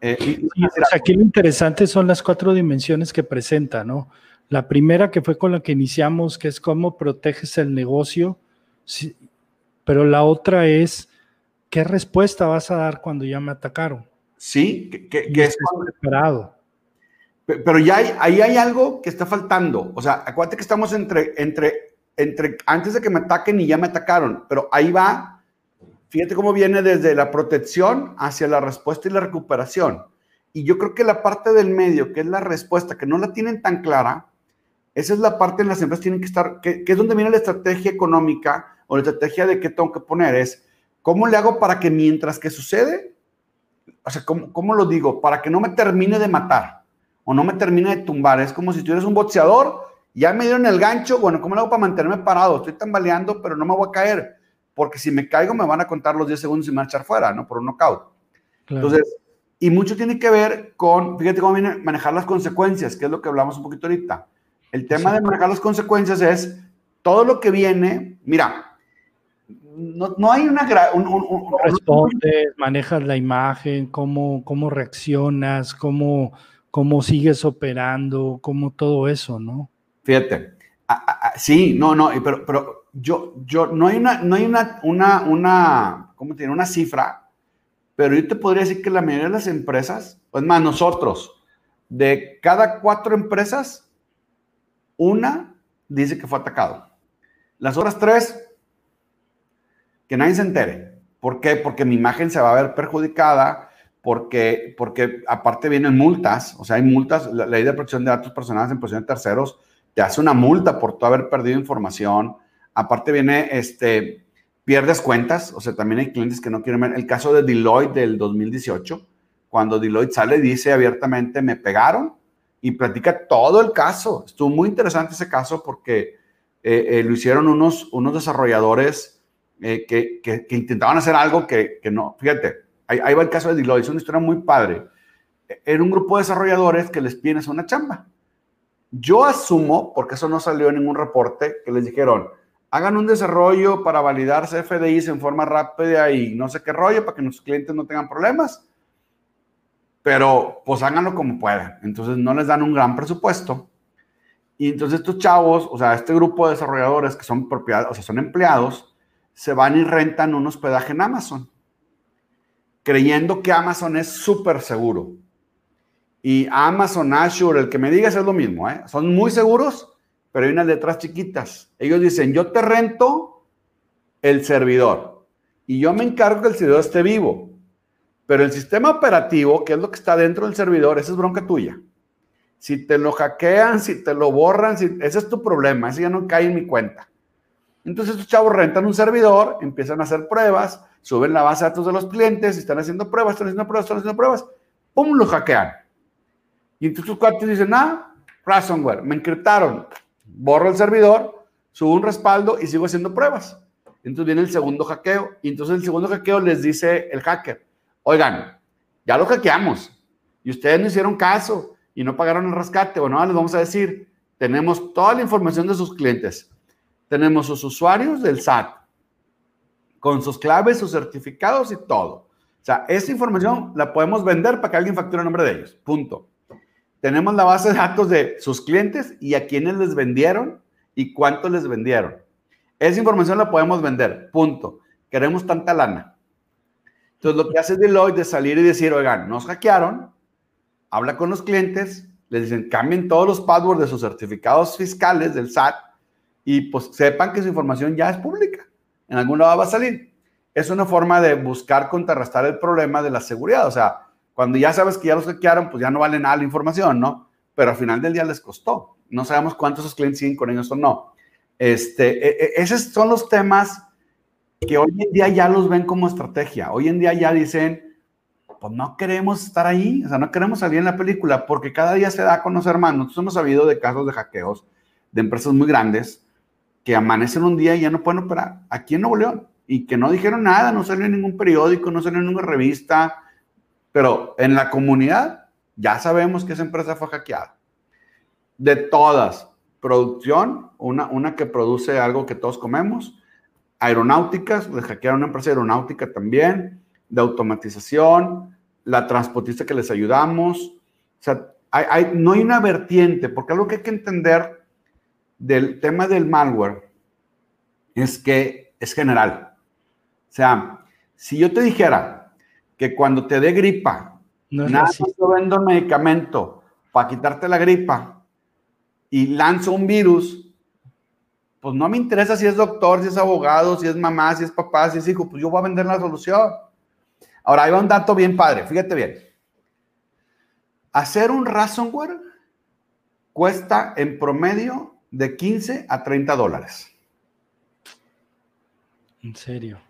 Eh, aquí lo interesante son las cuatro dimensiones que presenta, ¿no? La primera que fue con la que iniciamos, que es cómo proteges el negocio, pero la otra es qué respuesta vas a dar cuando ya me atacaron. Sí, que, es preparado. Pero ya hay, ahí hay algo que está faltando. O sea, acuérdate que estamos entre, entre, entre antes de que me ataquen y ya me atacaron, pero ahí va. Fíjate cómo viene desde la protección hacia la respuesta y la recuperación. Y yo creo que la parte del medio, que es la respuesta, que no la tienen tan clara, esa es la parte en las empresas tienen que estar, que, es donde viene la estrategia económica o la estrategia de qué tengo que poner. Es, ¿cómo le hago para que mientras que sucede, o sea, ¿cómo, cómo lo digo? Para que no me termine de matar o no me termine de tumbar. Es como si tú eres un boxeador, ya me dieron el gancho, bueno, ¿cómo lo hago para mantenerme parado? Estoy tambaleando, pero no me voy a caer, porque si me caigo me van a contar los 10 segundos y me echar fuera, ¿no? Por un knockout. Entonces, y mucho tiene que ver con, fíjate cómo viene manejar las consecuencias, que es lo que hablamos un poquito ahorita. El tema de manejar las consecuencias es todo lo que viene, mira, no, no hay una... Un, un, respondes, manejas la imagen, cómo, cómo reaccionas, cómo, cómo sigues operando, cómo todo eso, ¿no? Fíjate, sí, no, no, pero, pero yo, yo, no hay una, no hay una, una, una, ¿cómo tiene? Una cifra, pero yo te podría decir que la mayoría de las empresas, pues más nosotros, de cada cuatro empresas, una dice que fue atacado. Las otras tres, que nadie se entere. ¿Por qué? Porque mi imagen se va a ver perjudicada, porque, porque aparte vienen multas, o sea, hay multas, la ley de protección de datos personales en posesión de terceros te hace una multa por tu haber perdido información. Aparte viene, este, pierdes cuentas, o sea, también hay clientes que no quieren ver. El caso de Deloitte del 2018, cuando Deloitte sale y dice abiertamente, me pegaron, y platica todo el caso. Estuvo muy interesante ese caso porque eh, eh, lo hicieron unos, unos desarrolladores eh, que, que, intentaban hacer algo que, que no. Fíjate, ahí, va el caso de Deloitte, es una historia muy padre. Era un grupo de desarrolladores que les piden una chamba. Yo asumo, porque eso no salió en ningún reporte, que les dijeron, hagan un desarrollo para validar CFDIs en forma rápida y no sé qué rollo para que nuestros clientes no tengan problemas pero pues háganlo como puedan. Entonces no les dan un gran presupuesto. Y entonces estos chavos, o sea, este grupo de desarrolladores que son propiedad, o sea, son empleados, se van y rentan un hospedaje en Amazon, creyendo que Amazon es súper seguro. Y Amazon, Azure, el que me digas es lo mismo, ¿eh? Son muy seguros, pero hay unas letras chiquitas. Ellos dicen, yo te rento el servidor y yo me encargo que el servidor esté vivo. Pero el sistema operativo, que es lo que está dentro del servidor, esa es bronca tuya. Si te lo hackean, si te lo borran, ese es tu problema, ese ya no cae en mi cuenta. Entonces estos chavos rentan un servidor, empiezan a hacer pruebas, suben la base de datos de los clientes, están haciendo pruebas, están haciendo pruebas, están haciendo pruebas, ¡pum! lo hackean. Y entonces tus cuates dicen, ah, ransomware, me encriptaron, borro el servidor, subo un respaldo y sigo haciendo pruebas. Entonces viene el segundo hackeo y entonces el segundo hackeo les dice el hacker, oigan, ya lo hackeamos y ustedes no hicieron caso y no pagaron el rescate. Bueno, les vamos a decir, tenemos toda la información de sus clientes. Tenemos sus usuarios del SAT, con sus claves, sus certificados y todo. O sea, esa información la podemos vender para que alguien facture el nombre de ellos. Punto. Tenemos la base de datos de sus clientes y a quiénes les vendieron y cuánto les vendieron. Esa información la podemos vender. Punto. Queremos tanta lana. Entonces, lo que hace Deloitte es salir y decir, oigan, nos hackearon, habla con los clientes, les dicen, cambien todos los passwords de sus certificados fiscales del SAT y pues sepan que su información ya es pública. En algún lado va a salir. Es una forma de buscar contrarrestar el problema de la seguridad. O sea, cuando ya sabes que ya los hackearon, pues ya no vale nada la información, ¿no? Pero al final del día les costó. No sabemos cuántos esos clientes siguen con ellos o no. Este, e, e, esos son los temas que hoy en día ya los ven como estrategia. Hoy en día ya dicen, pues no queremos estar ahí, o sea, no queremos salir en la película porque cada día se da a conocer más. Nosotros hemos sabido de casos de hackeos de empresas muy grandes que amanecen un día y ya no pueden operar. Aquí en Nuevo León. Y que no dijeron nada, no salió en ningún periódico, no salió en ninguna revista, pero en la comunidad ya sabemos que esa empresa fue hackeada. De todas, producción, una, una que produce algo que todos comemos, aeronáuticas, les hackearon una empresa aeronáutica también, de automatización, la transportista que les ayudamos. O sea, no hay una vertiente, porque algo que hay que entender del tema del malware es que es general. O sea, si yo te dijera que cuando te dé gripa, no nada yo vendo medicamento para quitarte la gripa y lanzo un virus, pues no me interesa si es doctor, si es abogado, si es mamá, si es papá, si es hijo, pues yo voy a vender la solución. Ahora, va un dato bien padre, fíjate bien. Hacer un ransomware cuesta en promedio de 15 a 30 dólares. ¿En serio?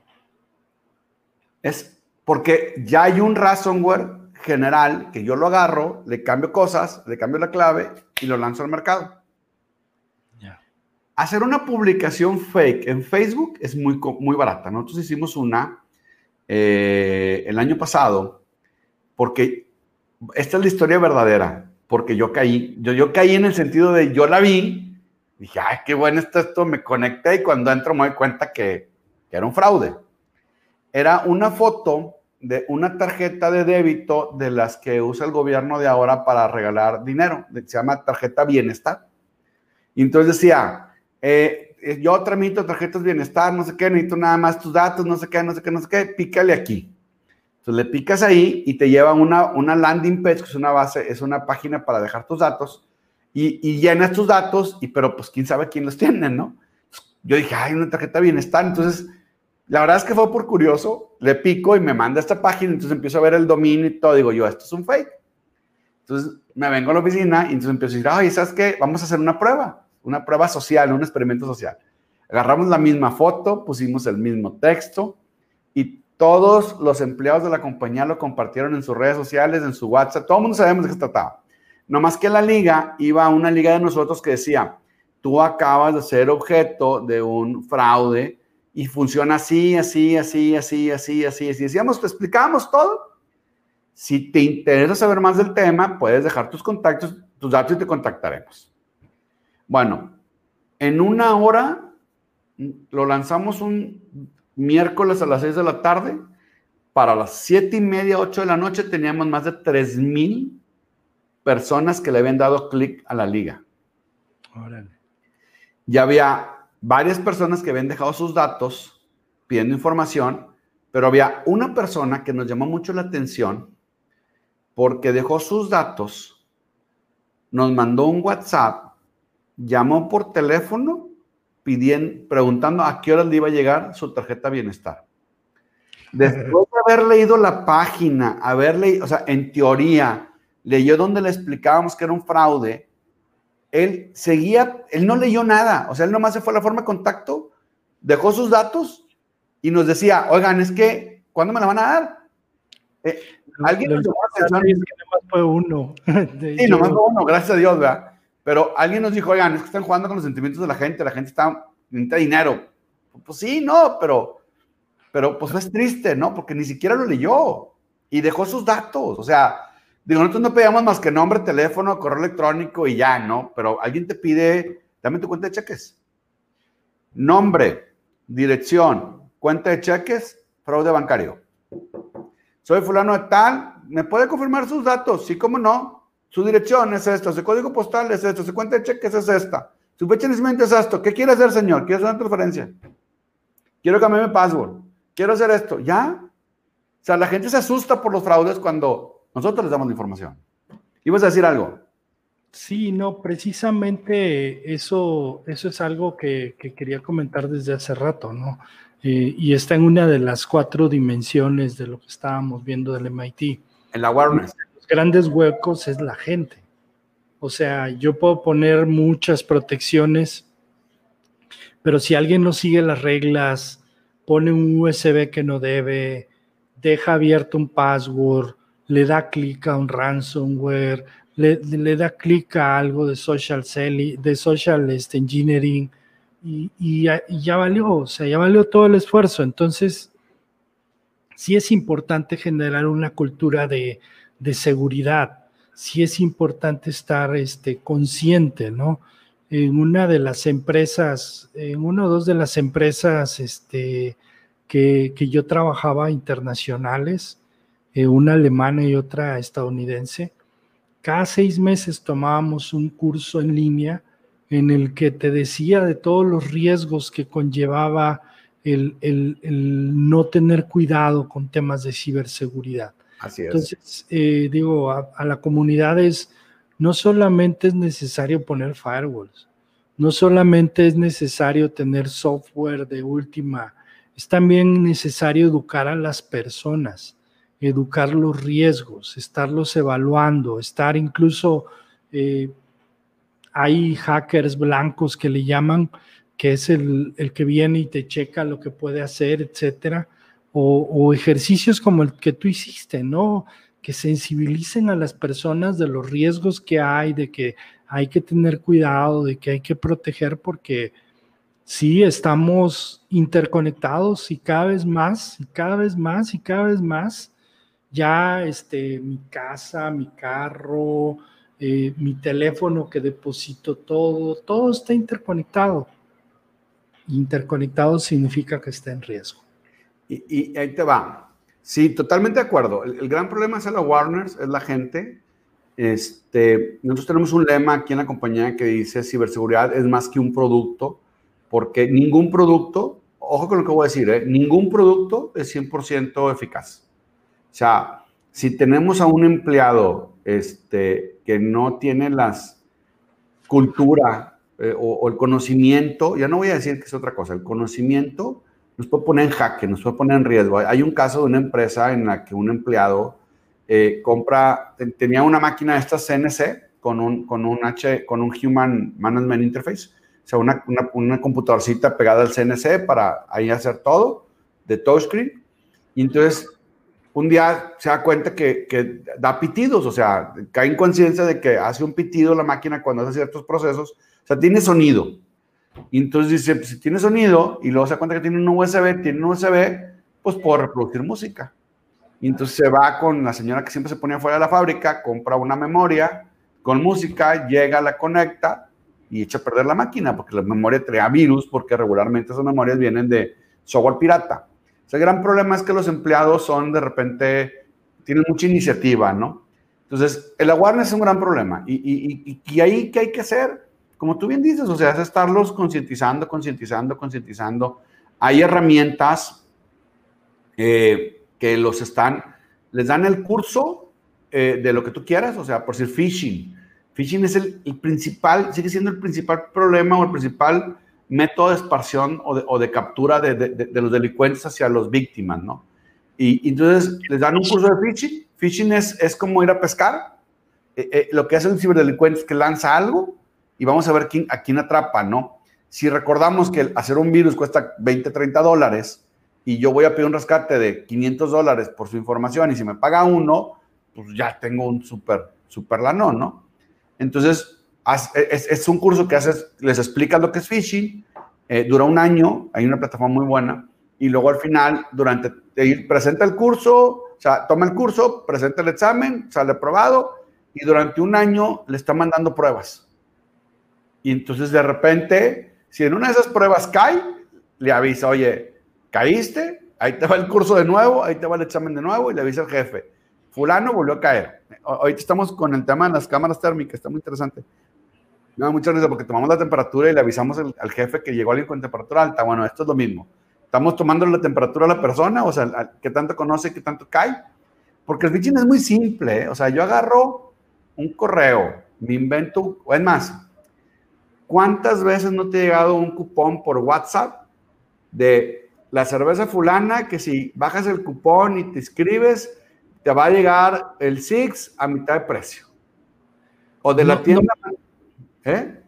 Es porque ya hay un ransomware general que yo lo agarro, le cambio cosas, le cambio la clave y lo lanzo al mercado. Hacer una publicación fake en Facebook es muy, muy barata. Nosotros hicimos una eh, el año pasado, porque esta es la historia verdadera, porque yo caí, yo, yo caí en el sentido de yo la vi, dije, ay, qué bueno está esto, me conecté y cuando entro me doy cuenta que, que era un fraude. Era una foto de una tarjeta de débito de las que usa el gobierno de ahora para regalar dinero, se llama tarjeta bienestar. Y entonces decía, eh, eh, yo tramito tarjetas bienestar, no sé qué, necesito nada más tus datos, no sé qué, no sé qué, no sé qué, pícale aquí. Entonces le picas ahí y te lleva una, una landing page, que es una base, es una página para dejar tus datos, y, y llenas datos, y pero pues quién sabe quién los tiene, ¿no? Yo dije, ay, una tarjeta bienestar, entonces la verdad es que fue por curioso, le pico y me manda esta página, entonces empiezo a ver el dominio y todo, digo yo, esto es un fake. Entonces me vengo a la oficina y entonces empiezo a decir, ay, ¿sabes qué? Vamos a hacer una prueba una prueba social, un experimento social. Agarramos la misma foto, pusimos el mismo texto y todos los empleados de la compañía lo compartieron en sus redes sociales, en su WhatsApp. Todo el mundo sabemos de qué se trataba. No más que la liga iba una liga de nosotros que decía, tú acabas de ser objeto de un fraude y funciona así, así, así, así, así, así, así. Decíamos, te explicábamos todo. Si te interesa saber más del tema, puedes dejar tus contactos, tus datos y te contactaremos. Bueno, en una hora lo lanzamos un miércoles a las 6 de la tarde. Para las siete y media, 8 de la noche teníamos más de 3 mil personas que le habían dado clic a la liga. Órale. Ya había varias personas que habían dejado sus datos pidiendo información, pero había una persona que nos llamó mucho la atención porque dejó sus datos, nos mandó un WhatsApp llamó por teléfono pidiendo, preguntando a qué horas le iba a llegar su tarjeta bienestar. Después de haber leído la página, haber leído, o sea, en teoría, leyó donde le explicábamos que era un fraude, él seguía, él no leyó nada, o sea, él nomás se fue a la forma de contacto, dejó sus datos y nos decía, oigan, es que, ¿cuándo me la van a dar? Eh, alguien nos nomás fue uno. sí, nomás fue uno, gracias a Dios, ¿verdad? Pero alguien nos dijo, oigan, es que están jugando con los sentimientos de la gente, la gente está, necesita dinero. Pues sí, no, pero, pero pues es triste, ¿no? Porque ni siquiera lo leyó y dejó sus datos. O sea, digo, nosotros no pedíamos más que nombre, teléfono, correo electrónico y ya, ¿no? Pero alguien te pide, dame tu cuenta de cheques. Nombre, dirección, cuenta de cheques, fraude bancario. Soy fulano de tal, ¿me puede confirmar sus datos? Sí, cómo no. Su dirección es esta, su código postal es esto, su cuenta de cheques es esta, su fecha de nacimiento es esto. ¿Qué quiere hacer, señor? ¿Quiere hacer una transferencia? Quiero cambiar mi password. Quiero hacer esto. ¿Ya? O sea, la gente se asusta por los fraudes cuando nosotros les damos la información. ¿Ibas a decir algo? Sí, no, precisamente eso, eso es algo que, quería comentar desde hace rato, ¿no? Eh, y está en una de las cuatro dimensiones de lo que estábamos viendo del MIT. El awareness grandes huecos es la gente. O sea, yo puedo poner muchas protecciones, pero si alguien no sigue las reglas, pone un USB que no debe, deja abierto un password, le da clic a un ransomware, le, da clic a algo de social selling, de social este, engineering, y, ya valió, o sea, ya valió todo el esfuerzo. Entonces, sí es importante generar una cultura de, de seguridad, sí es importante estar este, consciente, ¿no? en una de las empresas, en una o dos de las empresas este, que, yo trabajaba internacionales, eh, una alemana y otra estadounidense, cada seis meses tomábamos un curso en línea en el que te decía de todos los riesgos que conllevaba el, no tener cuidado con temas de ciberseguridad. Así es. Entonces, eh, digo, a, a la comunidad es, no solamente es necesario poner firewalls, no solamente es necesario tener software de última, es también necesario educar a las personas, educar los riesgos, estarlos evaluando, estar incluso, eh, hay hackers blancos que le llaman, que es el, que viene y te checa lo que puede hacer, etcétera, o, o ejercicios como el que tú hiciste, ¿no? que sensibilicen a las personas de los riesgos que hay, de que hay que tener cuidado, de que hay que proteger, porque sí estamos interconectados y cada vez más, y cada vez más, y cada vez más. Ya este, mi casa, mi carro, eh, mi teléfono que deposito todo, todo está interconectado. Interconectado significa que está en riesgo. Y, ahí te va. Sí, totalmente de acuerdo. El, gran problema es la Warners, es la gente. Este, nosotros tenemos un lema aquí en la compañía que dice ciberseguridad es más que un producto, porque ningún producto, ojo con lo que voy a decir, ¿eh? ningún producto es 100% eficaz. Sea, si tenemos a un empleado este, que no tiene las cultura eh, o, o el conocimiento, ya no voy a decir que es otra cosa, el conocimiento nos puede poner en jaque, nos puede poner en riesgo. Hay un caso de una empresa en la que un empleado eh, compra, tenía una máquina de estas CNC con un, con un, H, con un Human Management Interface, o sea, una, una, una computadorcita pegada al CNC para ahí hacer todo, de touchscreen. Y entonces, un día se da cuenta que, da pitidos, o sea, cae en conciencia de que hace un pitido la máquina cuando hace ciertos procesos, o sea, tiene sonido. Y entonces dice, pues, si tiene sonido y luego se da cuenta que tiene un USB, tiene un USB, pues puedo reproducir música. Entonces se va con la señora que siempre se ponía fuera de la fábrica, compra una memoria con música, llega, la conecta y echa a perder la máquina, porque la memoria trae virus, porque regularmente esas memorias vienen de software pirata. El gran problema es que los empleados son de repente, tienen mucha iniciativa, ¿no? Entonces, el awareness es un gran problema. Y, y, y, y ahí, ¿qué hay que hacer? como tú bien dices, o sea, es estarlos concientizando, concientizando, concientizando. Hay herramientas eh, que los están, les dan el curso eh, de lo que tú quieras, o sea, por decir phishing. Phishing es el, principal, sigue siendo el principal problema o el principal método de expansión o de, captura de, los delincuentes hacia los víctimas, ¿no? Y, entonces les dan un curso de phishing. Phishing es, es como ir a pescar. Eh, lo que hace un ciberdelincuente es que lanza algo y vamos a ver quién, a quién atrapa, ¿no? Si recordamos que hacer un virus cuesta 20, 30 dólares y yo voy a pedir un rescate de 500 dólares por su información y si me paga uno, pues ya tengo un súper, súper lano, ¿no? Entonces, es, es, un curso que haces, les explicas lo que es phishing, eh, dura un año, hay una plataforma muy buena, y luego al final, durante, presenta el curso, o sea, toma el curso, presenta el examen, sale aprobado, y durante un año le está mandando pruebas y entonces de repente, si en una de esas pruebas cae, le avisa, oye, caíste, ahí te va el curso de nuevo, ahí te va el examen de nuevo y le avisa al jefe. Fulano volvió a caer. Ahorita estamos con el tema de las cámaras térmicas, está muy interesante. No, muchas gracias porque tomamos la temperatura y le avisamos al, jefe que llegó alguien con temperatura alta. Bueno, esto es lo mismo. Estamos tomando la temperatura a la persona, o sea, qué tanto conoce, qué tanto cae. Porque el phishing es muy simple. ¿eh? O sea, yo agarro un correo, me invento, o es más, ¿Cuántas veces no te ha llegado un cupón por WhatsApp de la cerveza fulana que si bajas el cupón y te inscribes, te va a llegar el Six a mitad de precio? O de la tienda. ¿Eh?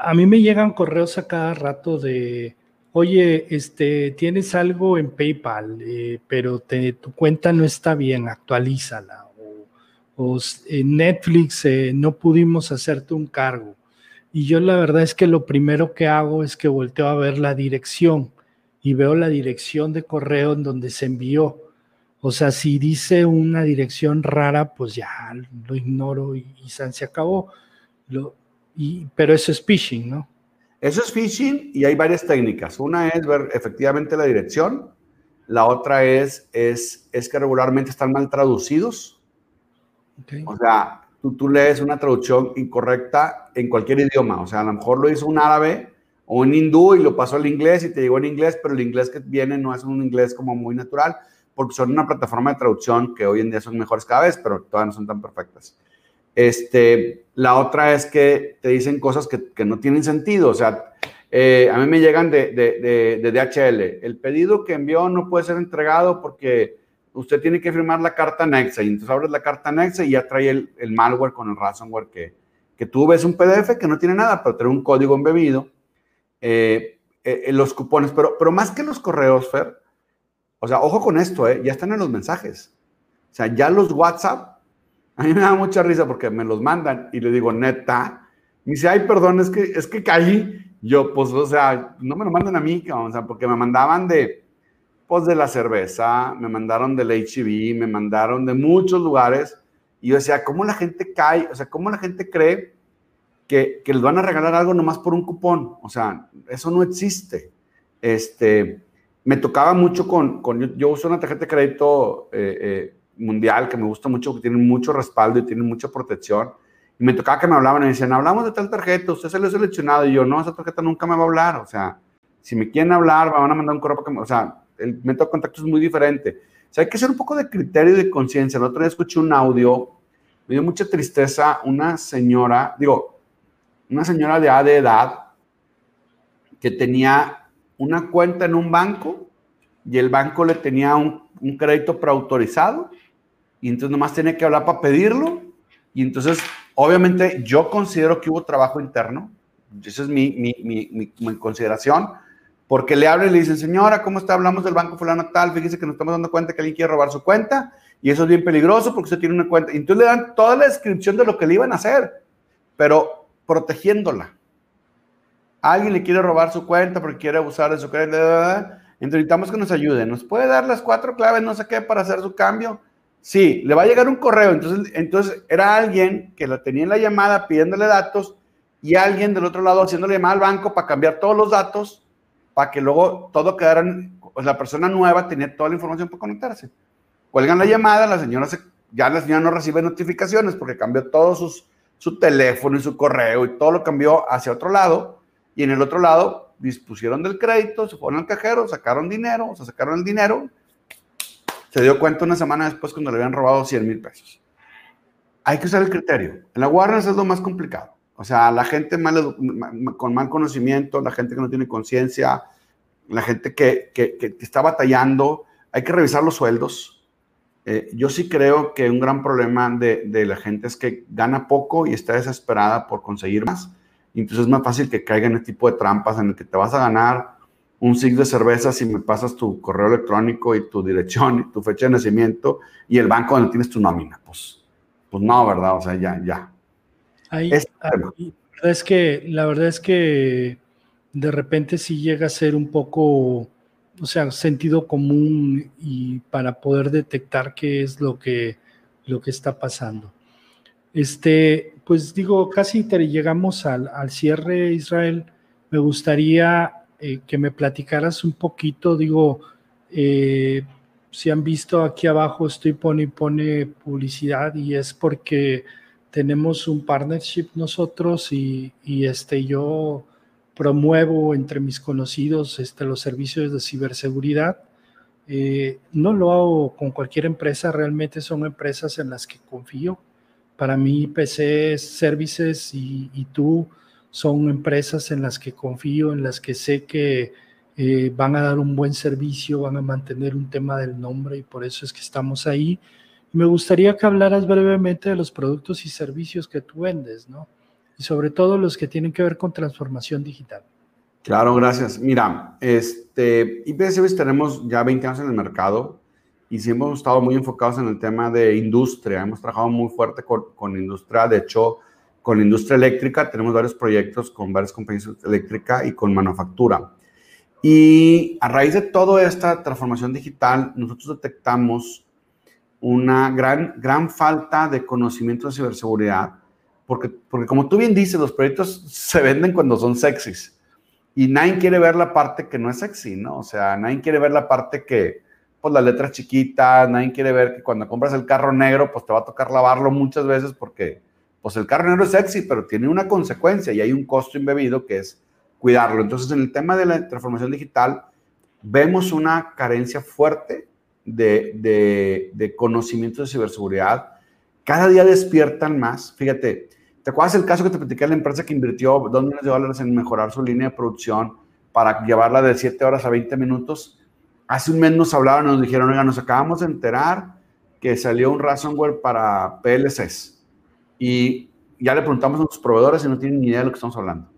A mí me llegan correos a cada rato de, oye, este, tienes algo en PayPal, eh, pero tu cuenta no está bien, actualízala. O, Netflix eh, no pudimos hacerte un cargo y yo la verdad es que lo primero que hago es que volteo a ver la dirección y veo la dirección de correo en donde se envió. O sea, si dice una dirección rara, pues ya lo ignoro y, se acabó. Lo, Y, pero eso es phishing, ¿no? Eso es phishing y hay varias técnicas. Una es ver efectivamente la dirección, la otra es, es, es que regularmente están mal traducidos. O sea, tú, tú lees una traducción incorrecta en cualquier idioma. O sea, a lo mejor lo hizo un árabe o un hindú y lo pasó al inglés y te llegó en inglés, pero el inglés que viene no es un inglés como muy natural, porque son una plataforma de traducción que hoy en día son mejores cada vez, pero todavía no son tan perfectas. Este, la otra es que te dicen cosas que, que no tienen sentido. O sea, eh, a mí me llegan de, de, de, DHL. El pedido que envió no puede ser entregado porque usted tiene que firmar la carta anexa. Y entonces abres la carta anexa y ya trae el, el malware con el ransomware que, que tú ves un PDF que no tiene nada, pero trae un código embebido eh, eh, los cupones, pero, pero más que los correos, Fer, o sea, ojo con esto, eh, ya están en los mensajes. O sea, ya los WhatsApp, a mí me da mucha risa porque me los mandan y le digo, neta, me dice, ay, perdón, es que, es que caí. Yo, pues, o sea, no me lo mandan a mí, o sea, porque me mandaban de, pues, de la cerveza, me mandaron del HIV, me mandaron de muchos lugares. Y yo decía, ¿cómo la gente cae? O sea, ¿cómo la gente cree que, les van a regalar algo nomás por un cupón. O sea, eso no existe. Este, me tocaba mucho con, con yo, uso una tarjeta de crédito eh, eh, mundial que me gusta mucho, que tiene mucho respaldo y tiene mucha protección. Y me tocaba que me hablaban y me decían, hablamos de tal tarjeta, usted se lo ha seleccionado. Y yo, no, esa tarjeta nunca me va a hablar. O sea, si me quieren hablar, me van a mandar un correo para que O sea, el método de contacto es muy diferente. O sea, hay que hacer un poco de criterio y de conciencia. El otro día escuché un audio, me dio mucha tristeza, una señora, digo, una señora de de edad que tenía una cuenta en un banco y el banco le tenía un, crédito preautorizado y entonces nomás tenía que hablar para pedirlo y entonces obviamente yo considero que hubo trabajo interno, esa es mi, mi, consideración, porque le hablan y le dicen, señora, ¿cómo está? Hablamos del banco fulano tal, fíjese que nos estamos dando cuenta que alguien quiere robar su cuenta y eso es bien peligroso porque usted tiene una cuenta. Y entonces le dan toda la descripción de lo que le iban a hacer, pero protegiéndola. Alguien le quiere robar su cuenta porque quiere abusar de su crédito. Entonces necesitamos que nos ayude. ¿Nos puede dar las cuatro claves, no sé qué, para hacer su cambio? Sí, le va a llegar un correo. Entonces, entonces era alguien que la tenía en la llamada pidiéndole datos y alguien del otro lado haciéndole llamada al banco para cambiar todos los datos para que luego todo quedara, pues la persona nueva tenía toda la información para conectarse. Cuelgan la llamada, la señora se, ya la señora no recibe notificaciones porque cambió todos sus su teléfono y su correo y todo lo cambió hacia otro lado. Y en el otro lado dispusieron del crédito, se fueron al cajero, sacaron dinero, o sea, sacaron el dinero. Se dio cuenta una semana después cuando le habían robado 100 mil pesos. Hay que usar el criterio. En la Warner es lo más complicado. O sea, la gente mal, con mal conocimiento, la gente que no tiene conciencia, la gente que, que, está batallando, hay que revisar los sueldos, eh, yo sí creo que un gran problema de, la gente es que gana poco y está desesperada por conseguir más. entonces es más fácil que caiga en este tipo de trampas en el que te vas a ganar un six de cerveza si me pasas tu correo electrónico y tu dirección y tu fecha de nacimiento y el banco donde tienes tu nómina. Pues, pues no, ¿verdad? O sea, ya, ya. Ahí, es que, la verdad es que de repente sí llega a ser un poco o sea, sentido común y para poder detectar qué es lo que, lo que está pasando. Este, pues digo, casi te llegamos al, cierre, Israel. Me gustaría eh, que me platicaras un poquito, digo, eh, si han visto aquí abajo, estoy pone pone publicidad y es porque tenemos un partnership nosotros y, y este, yo promuevo entre mis conocidos este, los servicios de ciberseguridad. Eh, no lo hago con cualquier empresa, realmente son empresas en las que confío. Para mí, PC Services y, tú son empresas en las que confío, en las que sé que eh, van a dar un buen servicio, van a mantener un tema del nombre y por eso es que estamos ahí. Me gustaría que hablaras brevemente de los productos y servicios que tú vendes, ¿no? y sobre todo los que tienen que ver con transformación digital. Claro, gracias. Mira, este, IPS tenemos ya 20 años en el mercado y sí hemos estado muy enfocados en el tema de industria. Hemos trabajado muy fuerte con, con industria, de hecho, con industria eléctrica. Tenemos varios proyectos con varias compañías eléctricas y con manufactura. Y a raíz de toda esta transformación digital, nosotros detectamos una gran, gran falta de conocimiento de ciberseguridad porque, porque como tú bien dices, los proyectos se venden cuando son sexys y nadie quiere ver la parte que no es sexy, ¿no? O sea, nadie quiere ver la parte que, pues las letras chiquitas, nadie quiere ver que cuando compras el carro negro, pues te va a tocar lavarlo muchas veces porque, pues el carro negro es sexy, pero tiene una consecuencia y hay un costo embebido que es cuidarlo. Entonces, en el tema de la transformación digital, vemos una carencia fuerte de, de, de conocimiento de ciberseguridad. Cada día despiertan más. Fíjate, ¿te acuerdas el caso que te platicé de la empresa que invirtió 2 millones de dólares en mejorar su línea de producción para llevarla de 7 horas a 20 minutos? Hace un mes nos hablaron, nos dijeron, oiga, nos acabamos de enterar que salió un ransomware para PLCs. Y ya le preguntamos a nuestros proveedores y no tienen ni idea de lo que estamos hablando.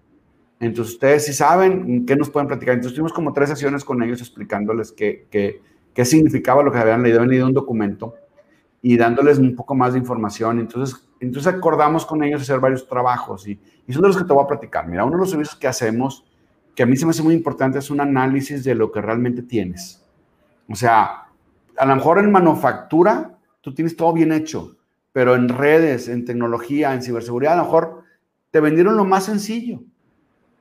Entonces, ustedes sí saben qué nos pueden platicar. Entonces, tuvimos como tres sesiones con ellos explicándoles qué, qué, qué significaba lo que habían leído. Habían leído un documento y dándoles un poco más de información. Entonces, entonces acordamos con ellos hacer varios trabajos y, y son de los que te voy a platicar. Mira, uno de los servicios que hacemos, que a mí se me hace muy importante, es un análisis de lo que realmente tienes. O sea, a lo mejor en manufactura tú tienes todo bien hecho, pero en redes, en tecnología, en ciberseguridad, a lo mejor te vendieron lo más sencillo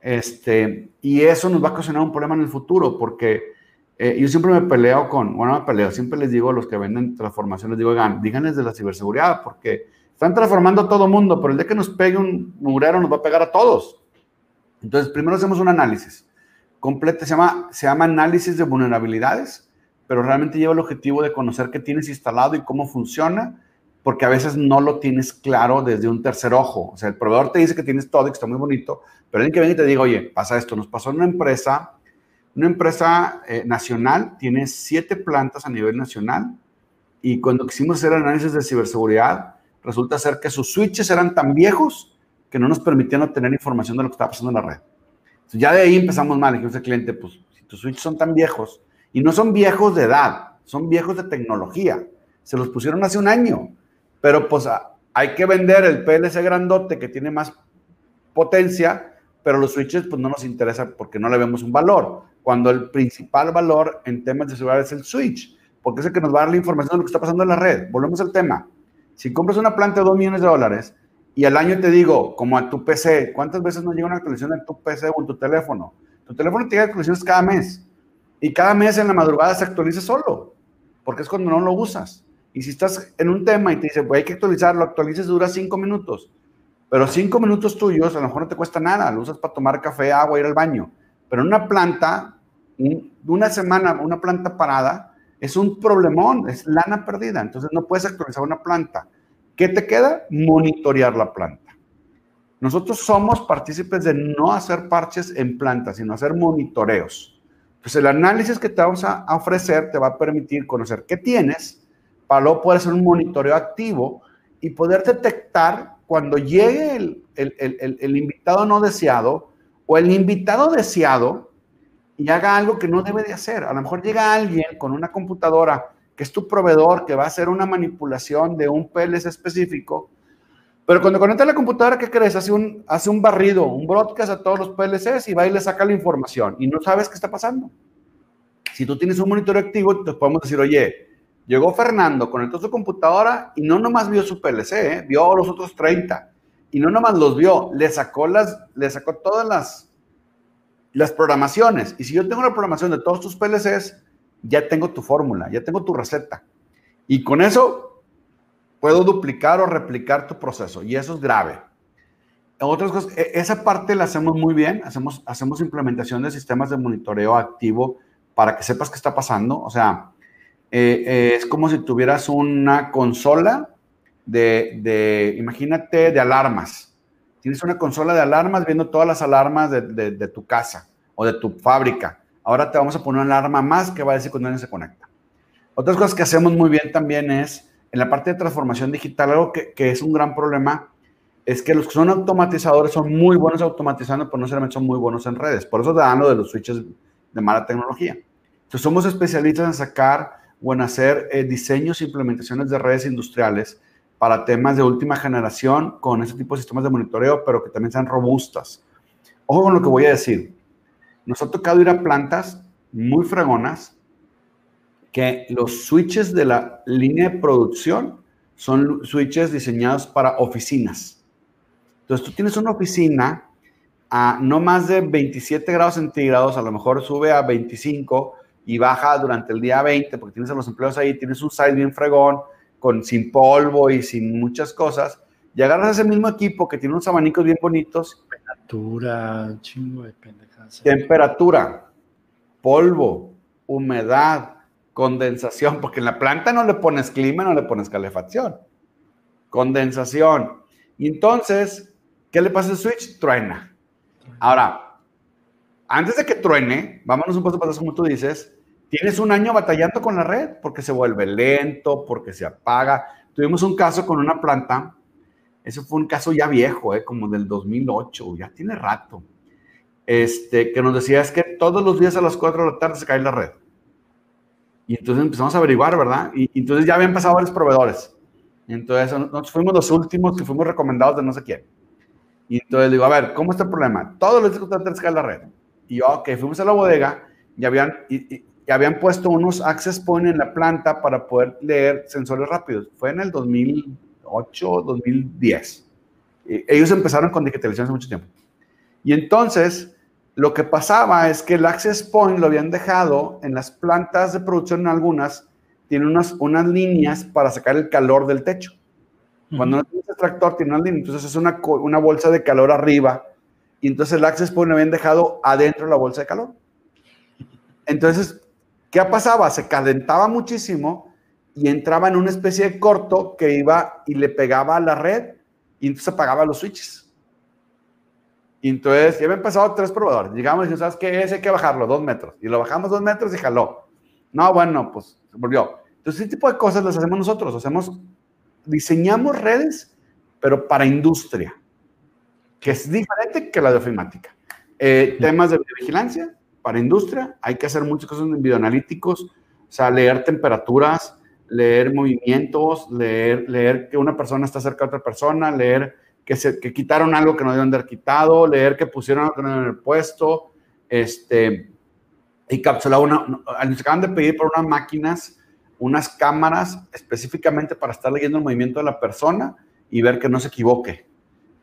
este, y eso nos va a ocasionar un problema en el futuro, porque eh, yo siempre me peleo con, bueno, me peleo, siempre les digo a los que venden transformación, les digo, oigan, díganles de la ciberseguridad, porque están transformando a todo mundo, pero el día que nos pegue un murero nos va a pegar a todos. Entonces, primero hacemos un análisis completo, se llama, se llama análisis de vulnerabilidades, pero realmente lleva el objetivo de conocer qué tienes instalado y cómo funciona, porque a veces no lo tienes claro desde un tercer ojo. O sea, el proveedor te dice que tienes todo y que está muy bonito, pero alguien que venga y te diga, oye, pasa esto, nos pasó en una empresa, una empresa eh, nacional, tiene siete plantas a nivel nacional, y cuando quisimos hacer análisis de ciberseguridad, resulta ser que sus switches eran tan viejos que no nos permitían obtener información de lo que estaba pasando en la red. Entonces, ya de ahí empezamos mal, dijimos al cliente, pues si tus switches son tan viejos, y no son viejos de edad, son viejos de tecnología, se los pusieron hace un año, pero pues hay que vender el PLC grandote que tiene más potencia, pero los switches pues no nos interesa porque no le vemos un valor, cuando el principal valor en temas de seguridad es el switch, porque es el que nos va a dar la información de lo que está pasando en la red. Volvemos al tema. Si compras una planta de 2 millones de dólares y al año te digo, como a tu PC, ¿cuántas veces no llega una actualización en tu PC o en tu teléfono? Tu teléfono te llega actualizaciones cada mes y cada mes en la madrugada se actualiza solo, porque es cuando no lo usas. Y si estás en un tema y te dice, pues hay que actualizarlo, actualices, dura cinco minutos. Pero cinco minutos tuyos a lo mejor no te cuesta nada, lo usas para tomar café, agua, ir al baño. Pero en una planta, una semana, una planta parada, es un problemón, es lana perdida. Entonces no puedes actualizar una planta. ¿Qué te queda? Monitorear la planta. Nosotros somos partícipes de no hacer parches en plantas, sino hacer monitoreos. Entonces el análisis que te vamos a ofrecer te va a permitir conocer qué tienes, para luego poder hacer un monitoreo activo y poder detectar cuando llegue el, el, el, invitado no deseado o el invitado deseado y haga algo que no debe de hacer. A lo mejor llega alguien con una computadora que es tu proveedor, que va a hacer una manipulación de un PLC específico, pero cuando conecta la computadora, ¿qué crees? Hace un, hace un barrido, un broadcast a todos los PLCs y va y le saca la información y no sabes qué está pasando. Si tú tienes un monitoreo activo, te podemos decir, oye, Llegó Fernando, conectó su computadora y no nomás vio su PLC, ¿eh? vio los otros 30. Y no nomás los vio, le sacó, las, le sacó todas las, las programaciones. Y si yo tengo la programación de todos tus PLCs, ya tengo tu fórmula, ya tengo tu receta. Y con eso puedo duplicar o replicar tu proceso. Y eso es grave. Otras cosas, e, esa parte la hacemos muy bien. Hacemos, hacemos implementación de sistemas de monitoreo activo para que sepas qué está pasando. O sea, eh, es como si tuvieras una consola de, imagínate, de alarmas. Tienes una consola de alarmas viendo todas las alarmas de, tu casa o de tu fábrica. Ahora te vamos a poner una alarma más que va a decir cuando alguien se conecta. Otras cosas que hacemos muy bien también es, en la parte de transformación digital, algo que, que es un gran problema, es que los que son automatizadores son muy buenos automatizando, pero no necesariamente son muy buenos en redes. Por eso te dan lo de los switches de mala tecnología. Entonces somos especialistas en sacar o en hacer eh, diseños e implementaciones de redes industriales para temas de última generación con ese tipo de sistemas de monitoreo, pero que también sean robustas. Ojo con lo que voy a decir. Nos ha tocado ir a plantas muy fregonas que los switches de la línea de producción son switches diseñados para oficinas. Entonces tú tienes una oficina a no más de 27 grados centígrados, a lo mejor sube a 25 y baja durante el día 20 porque tienes a los empleados ahí, tienes un site bien fregón, con, sin polvo y sin muchas cosas, y agarras ese mismo equipo que tiene unos abanicos bien bonitos. Temperatura, chingo de pendejadas. Temperatura, polvo, humedad, condensación, porque en la planta no le pones clima, no le pones calefacción. Condensación. Y entonces, ¿qué le pasa al switch? Truena. Ahora, antes de que truene, vámonos un paso para atrás, como tú dices, tienes un año batallando con la red porque se vuelve lento, porque se apaga. Tuvimos un caso con una planta, ese fue un caso ya viejo, ¿eh? como del 2008, ya tiene rato, este, que nos decía es que todos los días a las 4 de la tarde se cae la red. Y entonces empezamos a averiguar, ¿verdad? Y, entonces ya habían pasado varios proveedores. Y entonces fuimos los últimos que fuimos recomendados de no sé quién. Y entonces digo, a ver, ¿cómo está el problema? Todos los días se cae la red. Y yo, ok, fuimos a la bodega y habían, y, y habían puesto unos access point en la planta para poder leer sensores rápidos. Fue en el 2008, 2010. ellos empezaron con digitalización hace mucho tiempo. Y entonces, lo que pasaba es que el access point lo habían dejado en las plantas de producción, en algunas, tiene unas, unas líneas para sacar el calor del techo. Cuando no tienes extractor, tiene unas líneas, entonces es una, una bolsa de calor arriba, y entonces el access point lo habían dejado adentro de la bolsa de calor. Entonces, ¿Qué pasaba? Se calentaba muchísimo y entraba en una especie de corto que iba y le pegaba a la red y entonces apagaba los switches. Y entonces ya habían pasado tres probadores. Llegamos y dijimos, ¿sabes qué? Ese hay que bajarlo dos metros. Y lo bajamos dos metros y jaló. No, bueno, pues se volvió. Entonces, ese tipo de cosas las hacemos nosotros. Hacemos, diseñamos redes, pero para industria, que es diferente que la de ofimática. Eh, temas de vigilancia, para industria hay que hacer muchas cosas en videoanalíticos, o sea, leer temperaturas, leer movimientos, leer, leer que una persona está cerca de otra persona, leer que, se, que quitaron algo que no debían haber quitado, leer que pusieron algo que no puesto, este, y capsular una, nos acaban de pedir por unas máquinas, unas cámaras específicamente para estar leyendo el movimiento de la persona y ver que no se equivoque.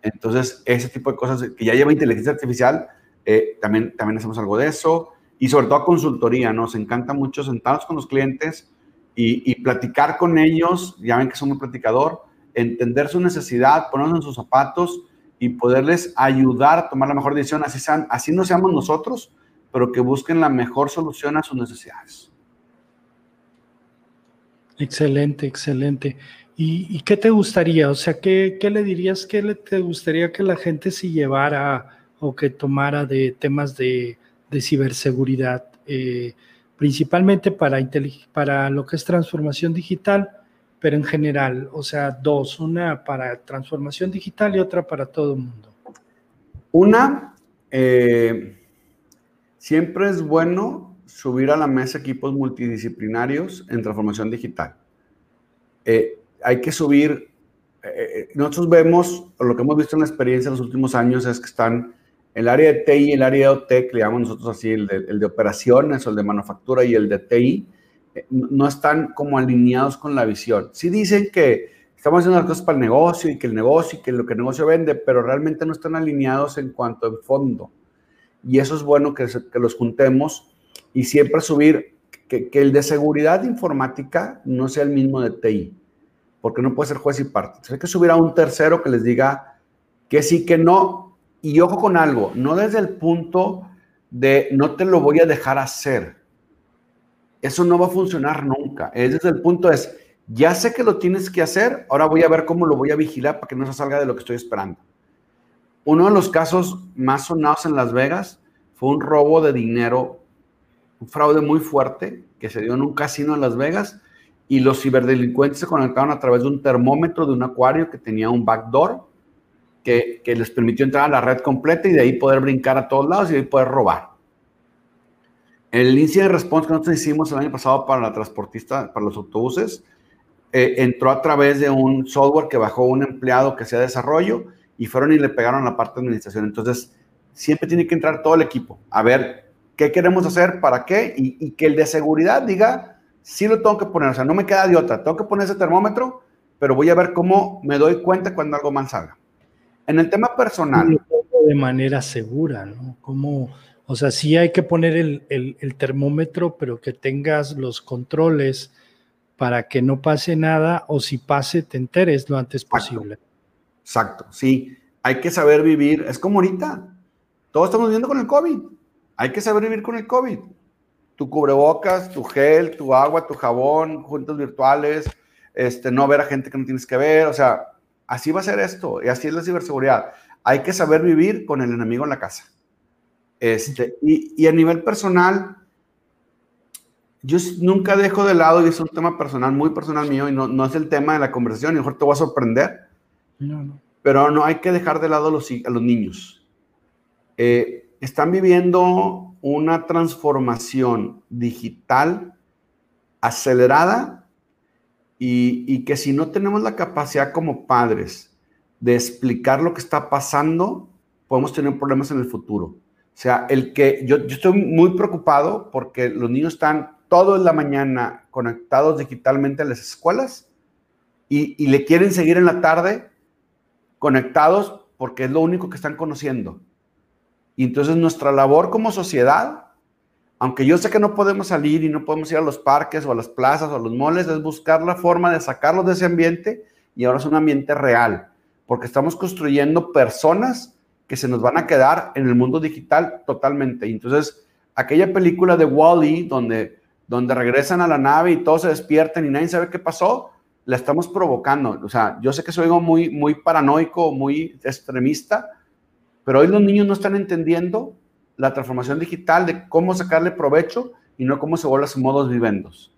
Entonces, ese tipo de cosas que ya lleva inteligencia artificial, eh, también, también hacemos algo de eso. Y sobre todo consultoría, nos encanta mucho sentarnos con los clientes y, platicar con ellos, ya ven que soy un platicador, entender su necesidad, ponernos en sus zapatos y poderles ayudar a tomar la mejor decisión, así, sean, así no seamos nosotros, pero que busquen la mejor solución a sus necesidades. Excelente, excelente. ¿Y, qué te gustaría? O sea, ¿qué, qué le dirías? ¿Qué le, te gustaría que la gente se llevara o que tomara de temas de, ciberseguridad, eh, principalmente para, para lo que es transformación digital, pero en general, o sea, dos, una para transformación digital y otra para todo el mundo. Una, eh, siempre es bueno subir a la mesa equipos multidisciplinarios en transformación digital. Eh, hay que subir, nosotros vemos, lo que hemos visto en la experiencia en los últimos años es que están el área de TI el área de OT, que le llamamos nosotros así, el de, operaciones o el de manufactura y el de TI, eh, no están como alineados con la visión. Sí dicen que estamos haciendo las cosas para el negocio y que el negocio y que lo que el negocio vende, pero realmente no están alineados en cuanto al fondo. Y eso es bueno que, que los juntemos y siempre subir que, que, el de seguridad informática no sea el mismo de TI, porque no puede ser juez y parte. hay que subir a un tercero que les diga que sí, que no, y ojo con algo, no desde el punto de no te lo voy a dejar hacer. Eso no va a funcionar nunca. Es desde el punto es, ya sé que lo tienes que hacer, ahora voy a ver cómo lo voy a vigilar para que no se salga de lo que estoy esperando. Uno de los casos más sonados en Las Vegas fue un robo de dinero, un fraude muy fuerte que se dio en un casino en Las Vegas y los ciberdelincuentes se conectaron a través de un termómetro de un acuario que tenía un backdoor que, les permitió entrar a la red completa y de ahí poder brincar a todos lados y de ahí poder robar. El incident response que nosotros hicimos el año pasado para la transportista, para los autobuses, eh, entró a través de un software que bajó un empleado que hacía desarrollo y fueron y le pegaron la parte de administración. Entonces, siempre tiene que entrar todo el equipo a ver qué queremos hacer, para qué, y, que el de seguridad diga, sí lo tengo que poner, o sea, no me queda de otra, tengo que poner ese termómetro, pero voy a ver cómo me doy cuenta cuando algo mal salga. En el tema personal. De manera segura, ¿no? Como, o sea, sí hay que poner el, el, termómetro, pero que tengas los controles para que no pase nada o si pase te enteres lo antes posible. Exacto, sí. Hay que saber vivir. Es como ahorita. Todos estamos viviendo con el COVID. Hay que saber vivir con el COVID. Tu cubrebocas, tu gel, tu agua, tu jabón, juntas virtuales, este, no ver a gente que no tienes que ver. O sea, así va a ser esto y así es la ciberseguridad. Hay que saber vivir con el enemigo en la casa. Este, y, y a nivel personal, yo nunca dejo de lado, y es un tema personal, muy personal mío, y no, no es el tema de la conversación, y mejor te voy a sorprender. No, no. Pero no hay que dejar de lado a los, a los niños. Eh, están viviendo una transformación digital acelerada y, que si no tenemos la capacidad como padres de explicar lo que está pasando, podemos tener problemas en el futuro. O sea, el que yo, estoy muy preocupado porque los niños están todo en la mañana conectados digitalmente a las escuelas y, le quieren seguir en la tarde conectados porque es lo único que están conociendo. Y entonces nuestra labor como sociedad, aunque yo sé que no podemos salir y no podemos ir a los parques o a las plazas o a los moles, es buscar la forma de sacarlos de ese ambiente y ahora es un ambiente real, porque estamos construyendo personas que se nos van a quedar en el mundo digital totalmente. Entonces, aquella película de Wally, donde donde regresan a la nave y todos se despiertan y nadie sabe qué pasó, la estamos provocando. O sea, yo sé que soy muy, muy paranoico, muy extremista, pero hoy los niños no están entendiendo la transformación digital de cómo sacarle provecho y no cómo se vuelven sus modos vivendos.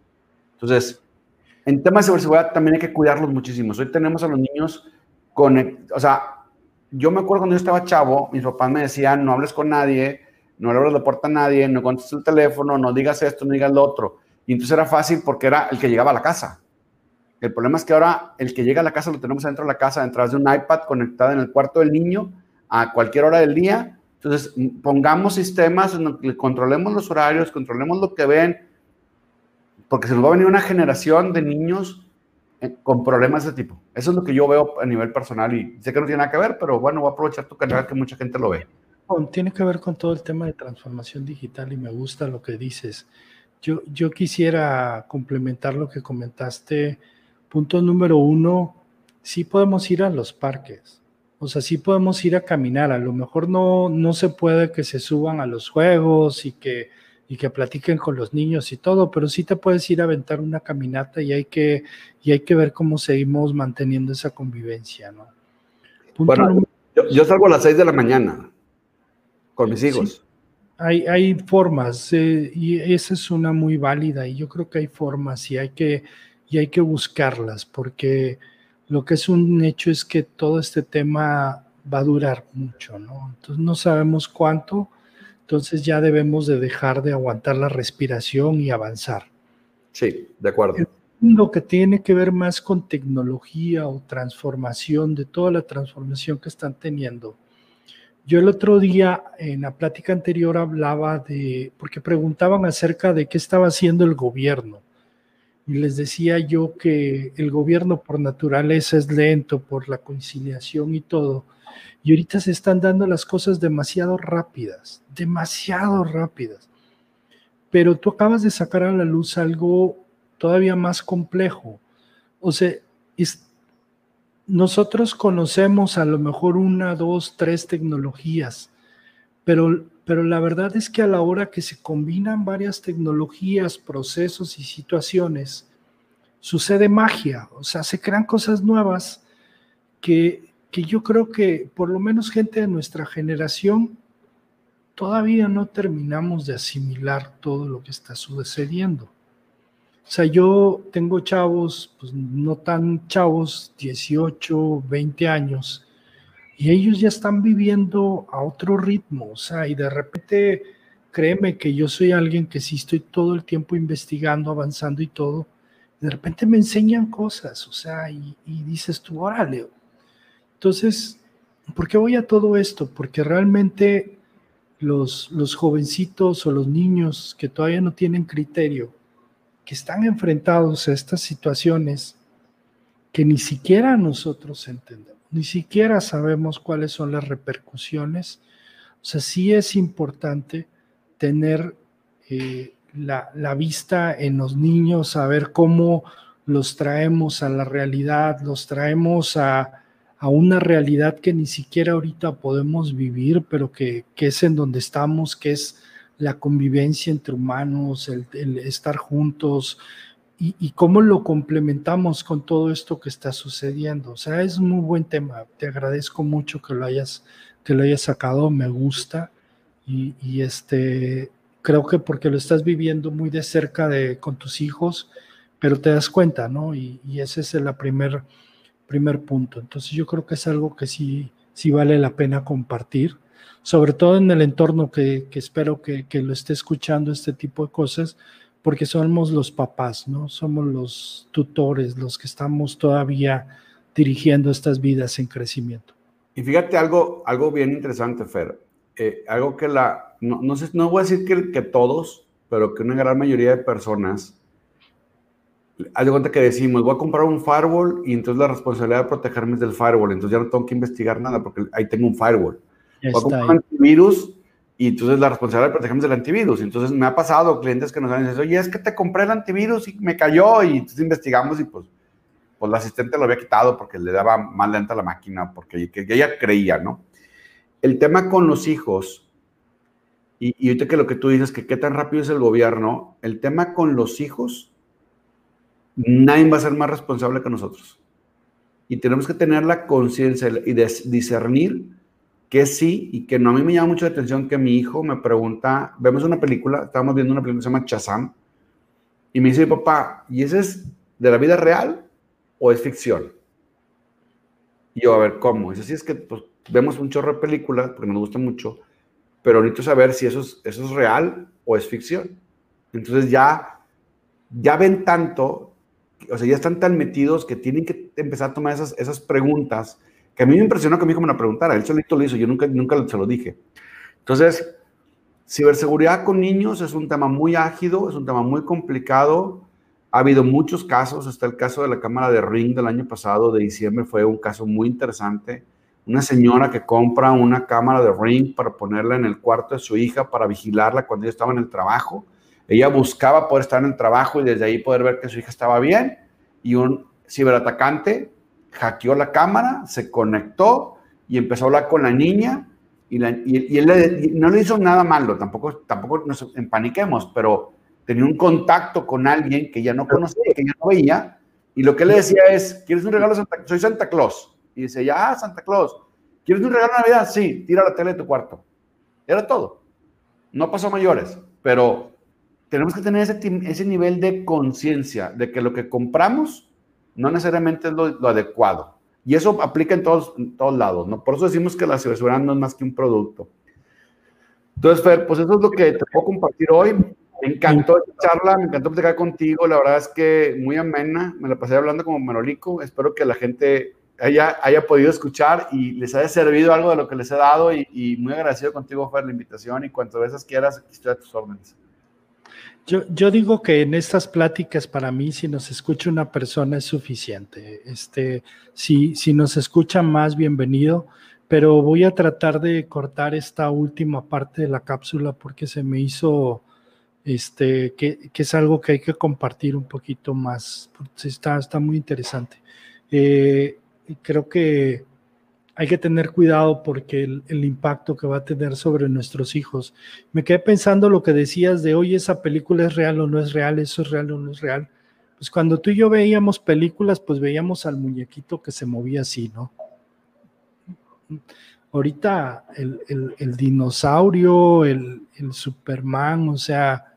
Entonces, en temas de ciberseguridad también hay que cuidarlos muchísimo. Hoy tenemos a los niños con, o sea, yo me acuerdo cuando yo estaba chavo, mis papás me decían, no hables con nadie, no le abras la puerta a nadie, no contestes el teléfono, no digas esto, no digas lo otro. Y entonces era fácil porque era el que llegaba a la casa. El problema es que ahora el que llega a la casa lo tenemos dentro de la casa, detrás de un iPad conectado en el cuarto del niño a cualquier hora del día. Entonces, pongamos sistemas en los que controlemos los horarios, controlemos lo que ven, porque se nos va a venir una generación de niños eh, con problemas de tipo. Eso es lo que yo veo a nivel personal y sé que no tiene nada que ver, pero bueno, voy a aprovechar tu canal que mucha gente lo ve tiene que ver con todo el tema de transformación digital y me gusta lo que dices. Yo, yo quisiera complementar lo que comentaste. Punto número uno, sí podemos ir a los parques. O sea, sí podemos ir a caminar. A lo mejor no, no se puede que se suban a los juegos y que, y que platiquen con los niños y todo, pero sí te puedes ir a aventar una caminata y hay que, y hay que ver cómo seguimos manteniendo esa convivencia, ¿no? bueno, yo, yo, salgo a las 6 de la mañana con mis hijos. Hay, hay formas eh, y esa es una muy válida y yo creo que hay formas y hay que, y hay que buscarlas porque lo que es un hecho es que todo este tema va a durar mucho, ¿no? Entonces no sabemos cuánto, entonces ya debemos de dejar de aguantar la respiración y avanzar. Sí, de acuerdo. Lo que tiene que ver más con tecnología o transformación, de toda la transformación que están teniendo, yo el otro día, en la plática anterior, hablaba de, porque preguntaban acerca de qué estaba haciendo el gobierno. Y les decía yo que el gobierno por naturaleza es lento, por la conciliación y todo. Y ahorita se están dando las cosas demasiado rápidas, demasiado rápidas. Pero tú acabas de sacar a la luz algo todavía más complejo. O sea, nosotros conocemos a lo mejor una, dos, tres tecnologías, pero, pero la verdad es que a la hora que se combinan varias tecnologías, procesos y situaciones, sucede magia, o sea, se crean cosas nuevas que, que yo creo que por lo menos gente de nuestra generación todavía no terminamos de asimilar todo lo que está sucediendo. O sea, yo tengo chavos, pues no tan chavos, 18, 20 años, y ellos ya están viviendo a otro ritmo, o sea, y de repente, créeme que yo soy alguien que sí estoy todo el tiempo investigando, avanzando y todo, de repente me enseñan cosas, o sea, y, dices tú, órale. Entonces, ¿por qué voy a todo esto? Porque realmente los, los jovencitos o los niños que todavía no tienen criterio, que están enfrentados a estas situaciones que ni siquiera nosotros entendemos. Ni siquiera sabemos cuáles son las repercusiones. O sea, sí es importante tener eh, la, vista en los niños, saber cómo los traemos a la realidad, los traemos a, una realidad que ni siquiera ahorita podemos vivir, pero que, es en donde estamos, que es la convivencia entre humanos, el estar juntos, y, cómo lo complementamos con todo esto que está sucediendo. O sea, es muy buen tema. Te agradezco mucho que lo hayas, que lo hayas sacado, me gusta. Y, este, creo que porque lo estás viviendo muy de cerca de, con tus hijos, pero te das cuenta, ¿no? Y, ese es el primer, primer punto. Entonces yo creo que es algo que sí, sí vale la pena compartir, sobre todo en el entorno que, espero que lo esté escuchando este tipo de cosas, porque somos los papás, ¿no? Somos los tutores, los que estamos todavía dirigiendo estas vidas en crecimiento. Y fíjate algo, algo bien interesante, Fer. Eh, algo que la, no, no, sé, no voy a decir que, que todos, pero que una gran mayoría de personas, haz de cuenta que decimos, voy a comprar un firewall y entonces la responsabilidad de protegerme es del firewall, entonces ya no tengo que investigar nada porque ahí tengo un firewall. voy a comprar un antivirus y entonces la responsabilidad de protegerme es del antivirus. Entonces me ha pasado clientes que nos han dicho, oye, es que te compré el antivirus y me cayó. Y entonces investigamos y pues, pues la asistente lo había quitado porque le daba más lenta la máquina, porque ella creía, ¿no? El tema con los hijos, y, y ahorita que lo que tú dices, que qué tan rápido es el gobierno, el tema con los hijos, nadie va a ser más responsable que nosotros. Y tenemos que tener la conciencia y discernir que sí y que no. A mí me llama mucho la atención que mi hijo me pregunta, vemos una película, estábamos viendo una película que se llama Chazam, y me dice, papá, ¿y ese es de la vida real o es ficción? Y yo, a ver, ¿cómo? Dice, sí, es que pues, vemos un chorro de películas, porque nos gusta mucho, pero necesito saber si eso es, eso es real o es ficción. Entonces ya, ya ven tanto, o sea, ya están tan metidos que tienen que empezar a tomar esas, esas preguntas que a mí me impresionó que mi hijo me la preguntara, él solito lo hizo, yo nunca, nunca se lo dije. Entonces, ciberseguridad con niños es un tema muy ágido, es un tema muy complicado. Ha habido muchos casos, está el caso de la cámara de Ring del año pasado, de diciembre, fue un caso muy interesante. Una señora que compra una cámara de Ring para ponerla en el cuarto de su hija para vigilarla cuando ella estaba en el trabajo. Ella buscaba poder estar en el trabajo y desde ahí poder ver que su hija estaba bien. Y un ciberatacante hackeó la cámara, se conectó y empezó a hablar con la niña y, él no le hizo nada malo, tampoco, tampoco nos empaniquemos, pero tenía un contacto con alguien que ya no conocía, que ya no veía, y lo que le decía es, ¿quieres un regalo? Santa, soy Santa Claus. Y dice, ya, ah, Santa Claus. ¿Quieres un regalo de Navidad? Sí, tira la tele de tu cuarto. Era todo. No pasó mayores, pero tenemos que tener ese, ese nivel de conciencia de que lo que compramos no necesariamente es lo, adecuado. Y eso aplica en todos, todos lados, ¿no? Por eso decimos que la ciberseguridad no es más que un producto. Entonces, Fer, pues eso es lo que te puedo compartir hoy. Me encantó esta charla, me encantó platicar contigo. La verdad es que muy amena. Me la pasé hablando como Manolico. Espero que la gente haya, haya podido escuchar y les haya servido algo de lo que les he dado. Y, muy agradecido contigo, Fer, la invitación. Y cuantas veces quieras, aquí estoy a tus órdenes. Yo, digo que en estas pláticas para mí si nos escucha una persona es suficiente. Este, si, si nos escucha más, bienvenido, pero voy a tratar de cortar esta última parte de la cápsula porque se me hizo este, que, es algo que hay que compartir un poquito más. Está, está muy interesante. Eh, creo que hay que tener cuidado porque el, impacto que va a tener sobre nuestros hijos. Me quedé pensando lo que decías de hoy, esa película es real o no es real, eso es real o no es real. Pues cuando tú y yo veíamos películas, pues veíamos al muñequito que se movía así, ¿no? Ahorita el, dinosaurio, el, Superman, o sea,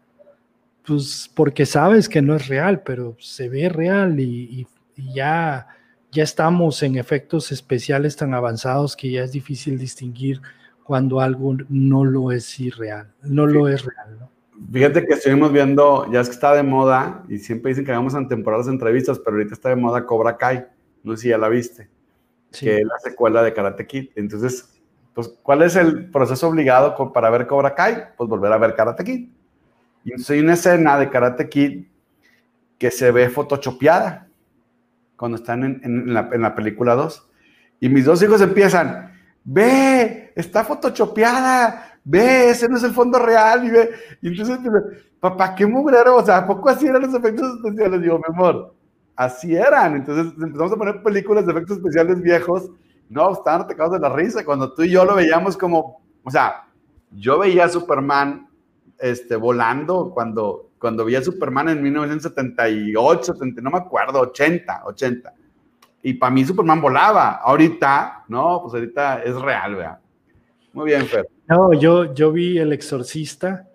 pues porque sabes que no es real, pero se ve real y ya ya estamos en efectos especiales tan avanzados que ya es difícil distinguir cuando algo no lo es irreal, no lo es real. ¿no? Fíjate que estuvimos viendo, ya es que está de moda, y siempre dicen que hagamos en temporadas entrevistas, pero ahorita está de moda Cobra Kai, no sé si ya la viste, que es la secuela de Karate Kid. Entonces, pues, ¿cuál es el proceso obligado para ver Cobra Kai? Pues volver a ver Karate Kid. Y entonces hay una escena de Karate Kid que se ve photoshopeada cuando están en, la, película 2. Y mis dos hijos empiezan, ve, está photoshopeada, ve, ese no es el fondo real, y ve, y entonces, papá, qué mugrero, o sea, ¿a poco así eran los efectos especiales? Digo, mi amor, así eran, entonces empezamos a poner películas de efectos especiales viejos, no, estaban atacados de la risa, cuando tú y yo lo veíamos como, o sea, yo veía a Superman este, volando cuando, cuando vi a Superman en 1978, no me acuerdo, 80, 80. Y para mí Superman volaba. Ahorita, no, pues ahorita es real, vea. Muy bien, Fer. No, yo, yo vi El Exorcista.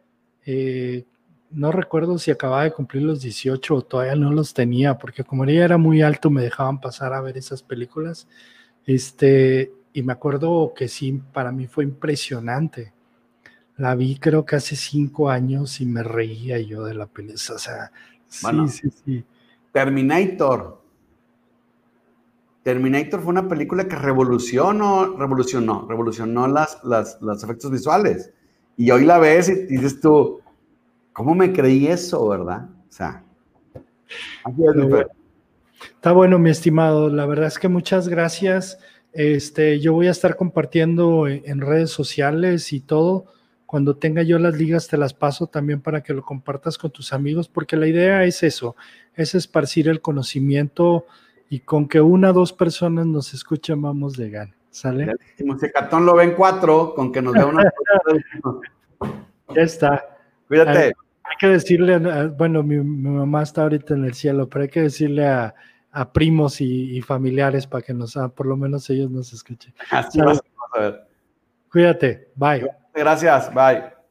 Eh, no recuerdo si acababa de cumplir los 18 o todavía no los tenía, porque como ella era muy alto, me dejaban pasar a ver esas películas. Este, y me acuerdo que sí, para mí fue impresionante. La vi creo que hace cinco años y me reía yo de la película. O sea, sí, sí, sí. Terminator. Terminator fue una película que revolucionó, revolucionó, revolucionó las, las, los efectos visuales. Y hoy la ves y dices tú, ¿cómo me creí eso, verdad? O sea, Está bueno, mi estimado. La verdad es que muchas gracias. Este, yo voy a estar compartiendo en redes sociales y todo cuando tenga yo las ligas te las paso también para que lo compartas con tus amigos, porque la idea es eso, es esparcir el conocimiento y con que una o dos personas nos escuchen vamos de gana. ¿Sale? Si Catón lo ven cuatro, con que nos vea una. ya está. Cuídate. Hay, que decirle, bueno, mi, mamá está ahorita en el cielo, pero hay que decirle a, primos y, familiares para que nos, por lo menos ellos nos escuchen. Así vamos a ver. Cuídate, bye. Gracias, bye.